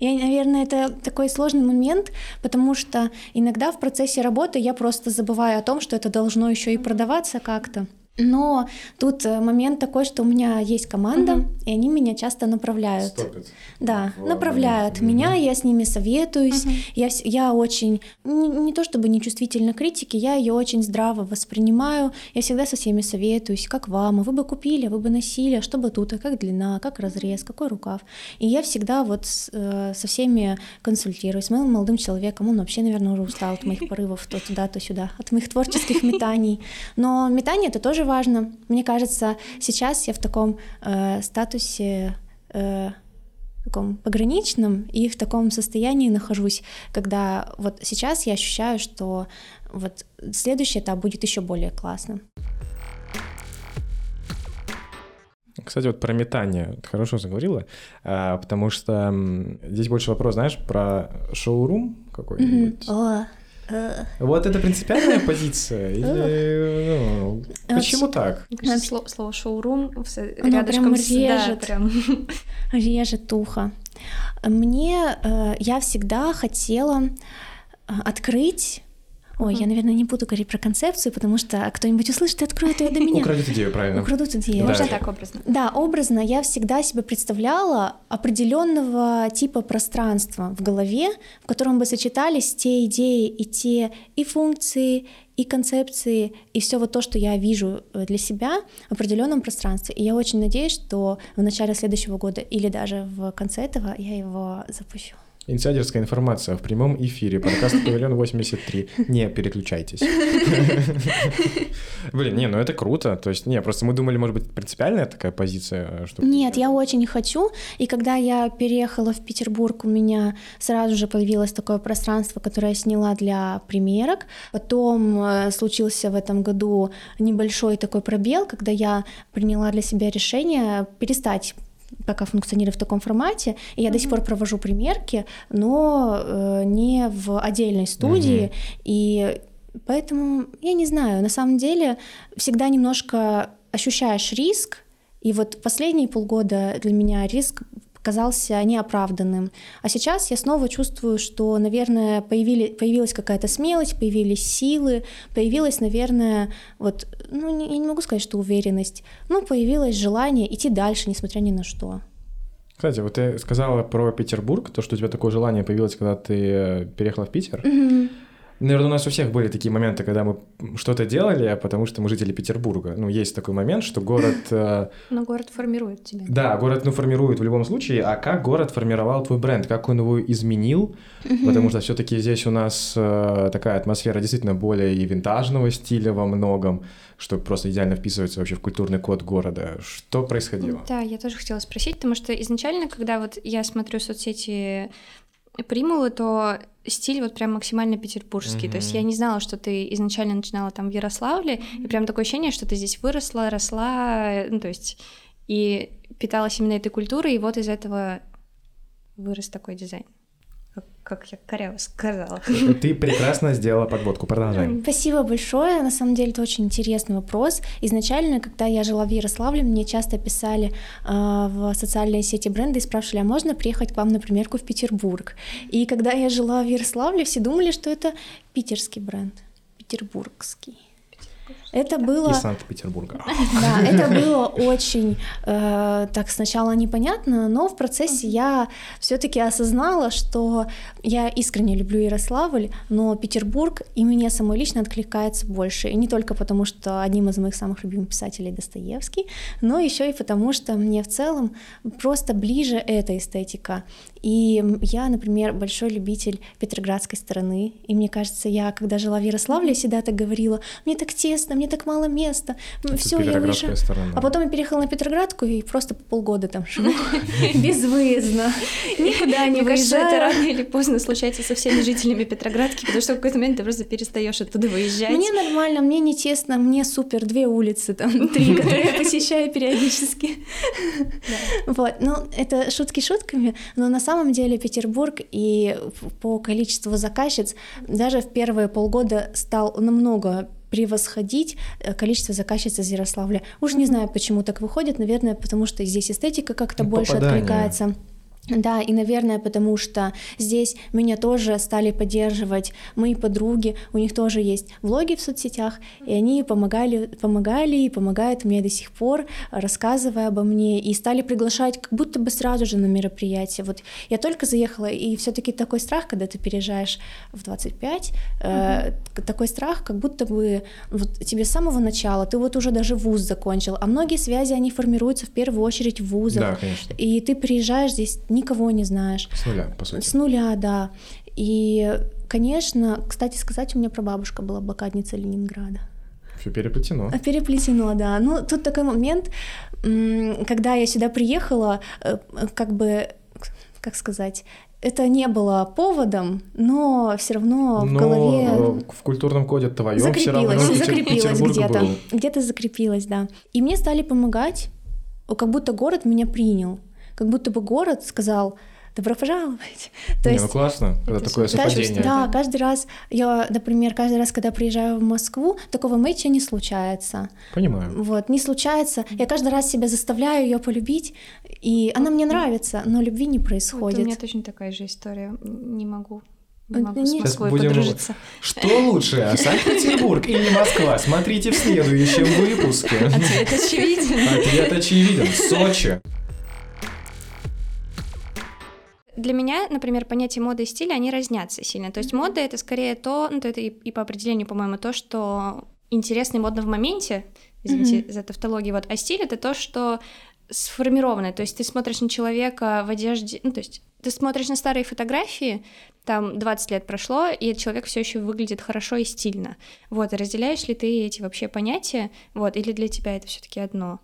Я, наверное, это такой сложный момент, потому что иногда в процессе работы я просто забываю о том, что это должно еще и продаваться как-то. Но тут э, момент такой, что у меня есть команда, угу. и они меня часто направляют. Стопит. Да, в направляют момент. меня, я с ними советуюсь. Угу. Я, я очень, не, не то чтобы нечувствительна к критике, я ее очень здраво воспринимаю. Я всегда со всеми советуюсь, как вам, а вы бы купили, а вы бы носили, а что бы тут, а как длина, как разрез, какой рукав. И я всегда вот с, э, со всеми консультируюсь. С моим молодым человеком, он вообще, наверное, уже устал от моих порывов то туда, то сюда, от моих творческих метаний. Но метание это тоже тоже важно. Мне кажется, сейчас я в таком э, статусе э, таком пограничном и в таком состоянии нахожусь, когда вот сейчас я ощущаю, что вот следующий этап будет еще более классным. Кстати, вот про метание ты хорошо заговорила, а, потому что здесь больше вопрос, знаешь, про шоурум какой-нибудь. Mm-hmm. Вот это принципиальная позиция? Или ну, почему так? Слово, слово шоурум рядышком с... режет, да, прям. режет ухо. Мне, э, я всегда хотела э, открыть Ой, я, наверное, не буду говорить про концепцию, потому что кто-нибудь услышит и откроет ее до меня. Украдут идею, правильно. Украдут идею. Можно так образно. Да, образно я всегда себе представляла определенного типа пространства в голове, в котором бы сочетались те идеи и те и функции, и концепции, и все вот то, что я вижу э, для себя в определенном пространстве. И я очень надеюсь, что в начале следующего года или даже в конце этого я его запущу. Инсайдерская информация в прямом эфире. Подкаст Павильон 83. Не переключайтесь. Блин, не, ну это круто. То есть, не, просто мы думали, может быть, принципиальная такая позиция. Что... Нет, я очень хочу. И когда я переехала в Петербург, у меня сразу же появилось такое пространство, которое я сняла для примерок. Потом э, случился в этом году небольшой такой пробел, когда я приняла для себя решение перестать пока функционирую в таком формате. И я mm-hmm. до сих пор провожу примерки, но э, не в отдельной студии. Mm-hmm. И поэтому я не знаю, на самом деле всегда немножко ощущаешь риск. И вот последние полгода для меня риск казался неоправданным. А сейчас я снова чувствую, что, наверное, появили, появилась какая-то смелость, появились силы, появилась, наверное, вот, ну, не, я не могу сказать, что уверенность, но появилось желание идти дальше, несмотря ни на что. Кстати, вот ты сказала про Петербург, то, что у тебя такое желание появилось, когда ты э, переехала в Питер. Мгм. Наверное, у нас у всех были такие моменты, когда мы что-то делали, а потому что мы жители Петербурга. Ну, есть такой момент, что город... э, Но город формирует тебя. Да, город, ну, формирует в любом случае, а как город формировал твой бренд, как он его изменил, потому что все таки здесь у нас э, такая атмосфера действительно более и винтажного стиля во многом, что просто идеально вписывается вообще в культурный код города. Что происходило? Да, я тоже хотела спросить, потому что изначально, когда вот я смотрю соцсети Примулы, то стиль вот прям максимально петербургский. То есть я не знала, что ты изначально начинала там в Ярославле, и прям такое ощущение, что ты здесь выросла, росла, ну то есть и питалась именно этой культурой, и вот из этого вырос такой дизайн. Как, я коряво сказала. Ты прекрасно сделала подводку, продолжай. Спасибо большое. На самом деле это очень интересный вопрос. Изначально, когда я жила в Ярославле, мне часто писали э, в социальные сети бренды и спрашивали, а можно приехать к вам на примерку в Петербург? И когда я жила в Ярославле, все думали, что это питерский бренд, петербургский. Это было... Из Санкт-Петербурга. Да, это было очень э, так сначала непонятно, но в процессе я все-таки осознала, что я искренне люблю Ярославль, но Петербург и мне самой лично откликается больше. И не только потому, что одним из моих самых любимых писателей Достоевский, но еще и потому, что мне в целом просто ближе эта эстетика. И я, например, большой любитель петроградской стороны. И мне кажется, я, когда жила в Ярославле, всегда так говорила, мне так тесно, мне так мало места, Это все, я выезжаю. сторона. А потом я переехала на Петроградку и просто полгода там живу безвыездно, никуда не кажется, это выезжаю. рано или поздно случается со всеми жителями Петроградки, потому что в какой-то момент ты просто перестаешь оттуда выезжать. Мне нормально, мне не тесно, мне супер, две улицы, там три, которые я посещаю периодически. Вот, ну, это шутки шутками, но на самом деле Петербург и по количеству заказчиц даже в первые полгода стал намного превосходить э, количество заказчиц из Ярославля. Уж не знаю, почему так выходит, наверное, потому что здесь эстетика как-то больше откликается. Да, и, наверное, потому что здесь меня тоже стали поддерживать мои подруги, у них тоже есть влоги в соцсетях, и они помогали, помогали и помогают мне до сих пор, рассказывая обо мне, и стали приглашать как будто бы сразу же на мероприятие. Вот я только заехала, и все таки такой страх, когда ты переезжаешь в 25, э, такой страх, как будто бы вот тебе с самого начала, ты вот уже даже вуз закончил, а многие связи, они формируются в первую очередь в вузах, Да, конечно. и ты приезжаешь здесь, никого не знаешь. С нуля, по сути. С нуля, да. И, конечно, кстати сказать, у меня прабабушка была блокадница Ленинграда. Все переплетено. А, Переплетено, да. Ну, тут такой момент, когда я сюда приехала, э, как бы, как сказать, это не было поводом, но все равно в Но голове э, в культурном коде твоем все равно закрепилось, закрепилось где-то, где-то закрепилось, да. И мне стали помогать, как будто город меня принял, как будто бы город сказал, добро пожаловать. То Не, есть ну классно, когда это такое совпадение. Каждый, да, каждый раз, я, например, каждый раз, когда приезжаю в Москву, такого мэтча не случается. Понимаю. Вот, не случается. Я каждый раз себя заставляю ее полюбить, и она мне нравится, но любви не Вот происходит. у меня точно такая же история. Не могу. Не могу не- с Сейчас Москвой будем- подружиться. Что лучше, Санкт-Петербург или Москва? Смотрите в следующем выпуске. Ответ очевиден. Ответ очевиден. Сочи. Для меня, например, понятие моды и стиля, они разнятся сильно. То есть мода — это скорее то, ну, то это и, и по определению, по-моему, то, что интересно и модно в моменте, извините за тавтологию, вот, а стиль — это то, что сформированное, то есть ты смотришь на человека в одежде, ну, то есть ты смотришь на старые фотографии, там 20 лет прошло, и человек все еще выглядит хорошо и стильно. Вот, и разделяешь ли ты эти вообще понятия, вот, или для тебя это все таки одно?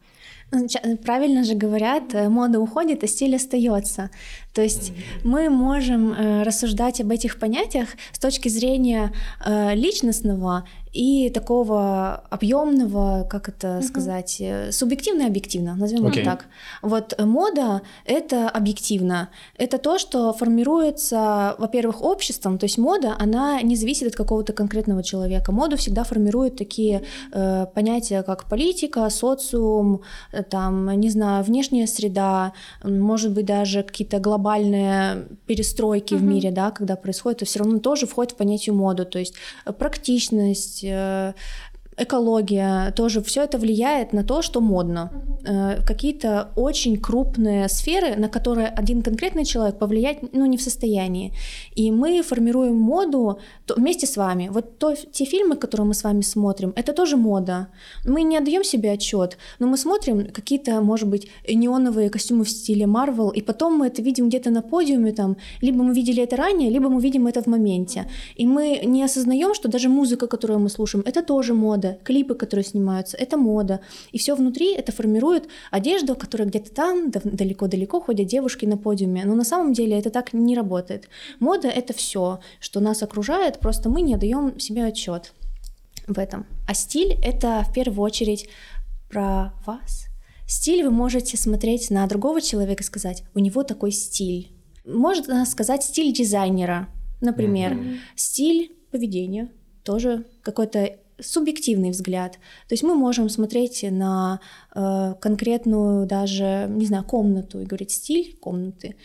Правильно же говорят, э, мода уходит, а стиль остается. То есть мы можем э, рассуждать об этих понятиях с точки зрения э, личностного и такого объемного, как это сказать, э, субъективно и объективно, назовем Окей. это так. Вот мода это объективно. Это то, что формируется, во-первых, обществом. То есть мода, она не зависит от какого-то конкретного человека. Моду всегда формируют такие э, понятия, как политика, социум, э, там, не знаю, внешняя среда, может быть, даже какие-то глобальные перестройки в Мгм. мире, да, когда происходит, то все равно тоже входит в понятие моду. То есть э, практичность, э, экология, тоже все это влияет на то, что модно. Э, какие-то очень крупные сферы, на которые один конкретный человек повлиять ну, не в состоянии. И мы формируем моду вместе с вами. Вот то, те фильмы, которые мы с вами смотрим, это тоже мода. Мы не отдаем себе отчет, но мы смотрим какие-то, может быть, неоновые костюмы в стиле Marvel, и потом мы это видим где-то на подиуме, там, либо мы видели это ранее, либо мы видим это в моменте. И мы не осознаем, что даже музыка, которую мы слушаем, это тоже мода, клипы, которые снимаются, это мода. И все внутри это формирует одежду, которая где-то там, далеко-далеко ходят девушки на подиуме. Но на самом деле это так не работает. Мода это все, что нас окружает, просто мы не даем себе отчет в этом. А стиль это в первую очередь про вас. Стиль вы можете смотреть на другого человека и сказать, у него такой стиль. Можно сказать стиль дизайнера, например, mm-hmm. стиль поведения, тоже какой-то субъективный взгляд. То есть мы можем смотреть на э, конкретную даже, не знаю, комнату и говорить стиль комнаты.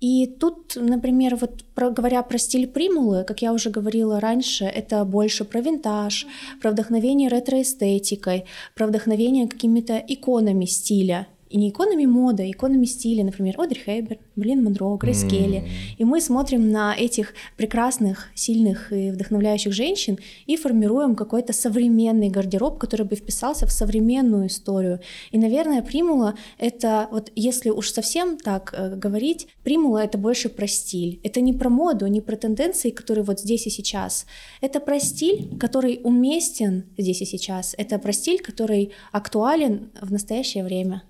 И тут, например, вот про, говоря про стиль примулы, как я уже говорила раньше, это больше про винтаж, про вдохновение ретроэстетикой, про вдохновение какими-то иконами стиля и не иконами моды, а иконами стиля, например, Одри Хейбер, Блин Монро, Грейс mm. Келли. И мы смотрим на этих прекрасных, сильных и вдохновляющих женщин и формируем какой-то современный гардероб, который бы вписался в современную историю. И, наверное, примула — это, вот если уж совсем так э, говорить, примула — это больше про стиль. Это не про моду, не про тенденции, которые вот здесь и сейчас. Это про стиль, который уместен здесь и сейчас. Это про стиль, который актуален в настоящее время.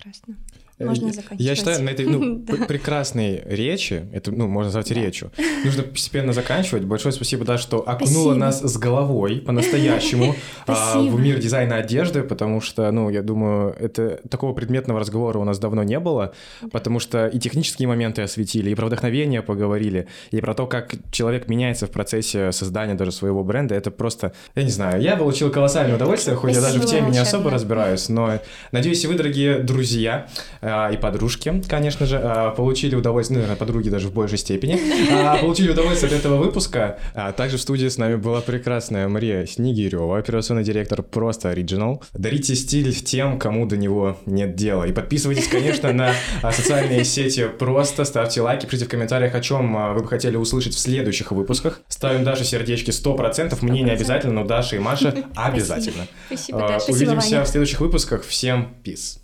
Прекрасно. Можно заканчивать. Я считаю, на этой ну, прекрасной речи, это, ну, можно назвать да. речью, нужно постепенно заканчивать. Большое спасибо, да, что окунула спасибо. нас с головой по-настоящему а, в мир дизайна одежды, потому что, ну, я думаю, это такого предметного разговора у нас давно не было, потому что и технические моменты осветили, и про вдохновение поговорили, и про то, как человек меняется в процессе создания даже своего бренда. Это просто, я не знаю, я получил колоссальное удовольствие, хоть я даже в теме не особо разбираюсь, но надеюсь, и вы, дорогие друзья, а, и подружки, конечно же, а, получили удовольствие, ну, наверное, подруги даже в большей степени, а, получили удовольствие от этого выпуска. Также в студии с нами была прекрасная Мария Снегирева, операционный директор просто Original. Дарите стиль тем, кому до него нет дела. И подписывайтесь, конечно, на социальные сети просто, ставьте лайки, пишите в комментариях, о чем вы бы хотели услышать в следующих выпусках. Ставим Даше сердечки 100%, мне не обязательно, но Даша и Маша обязательно. Спасибо, Даша. Увидимся в следующих выпусках. Всем peace.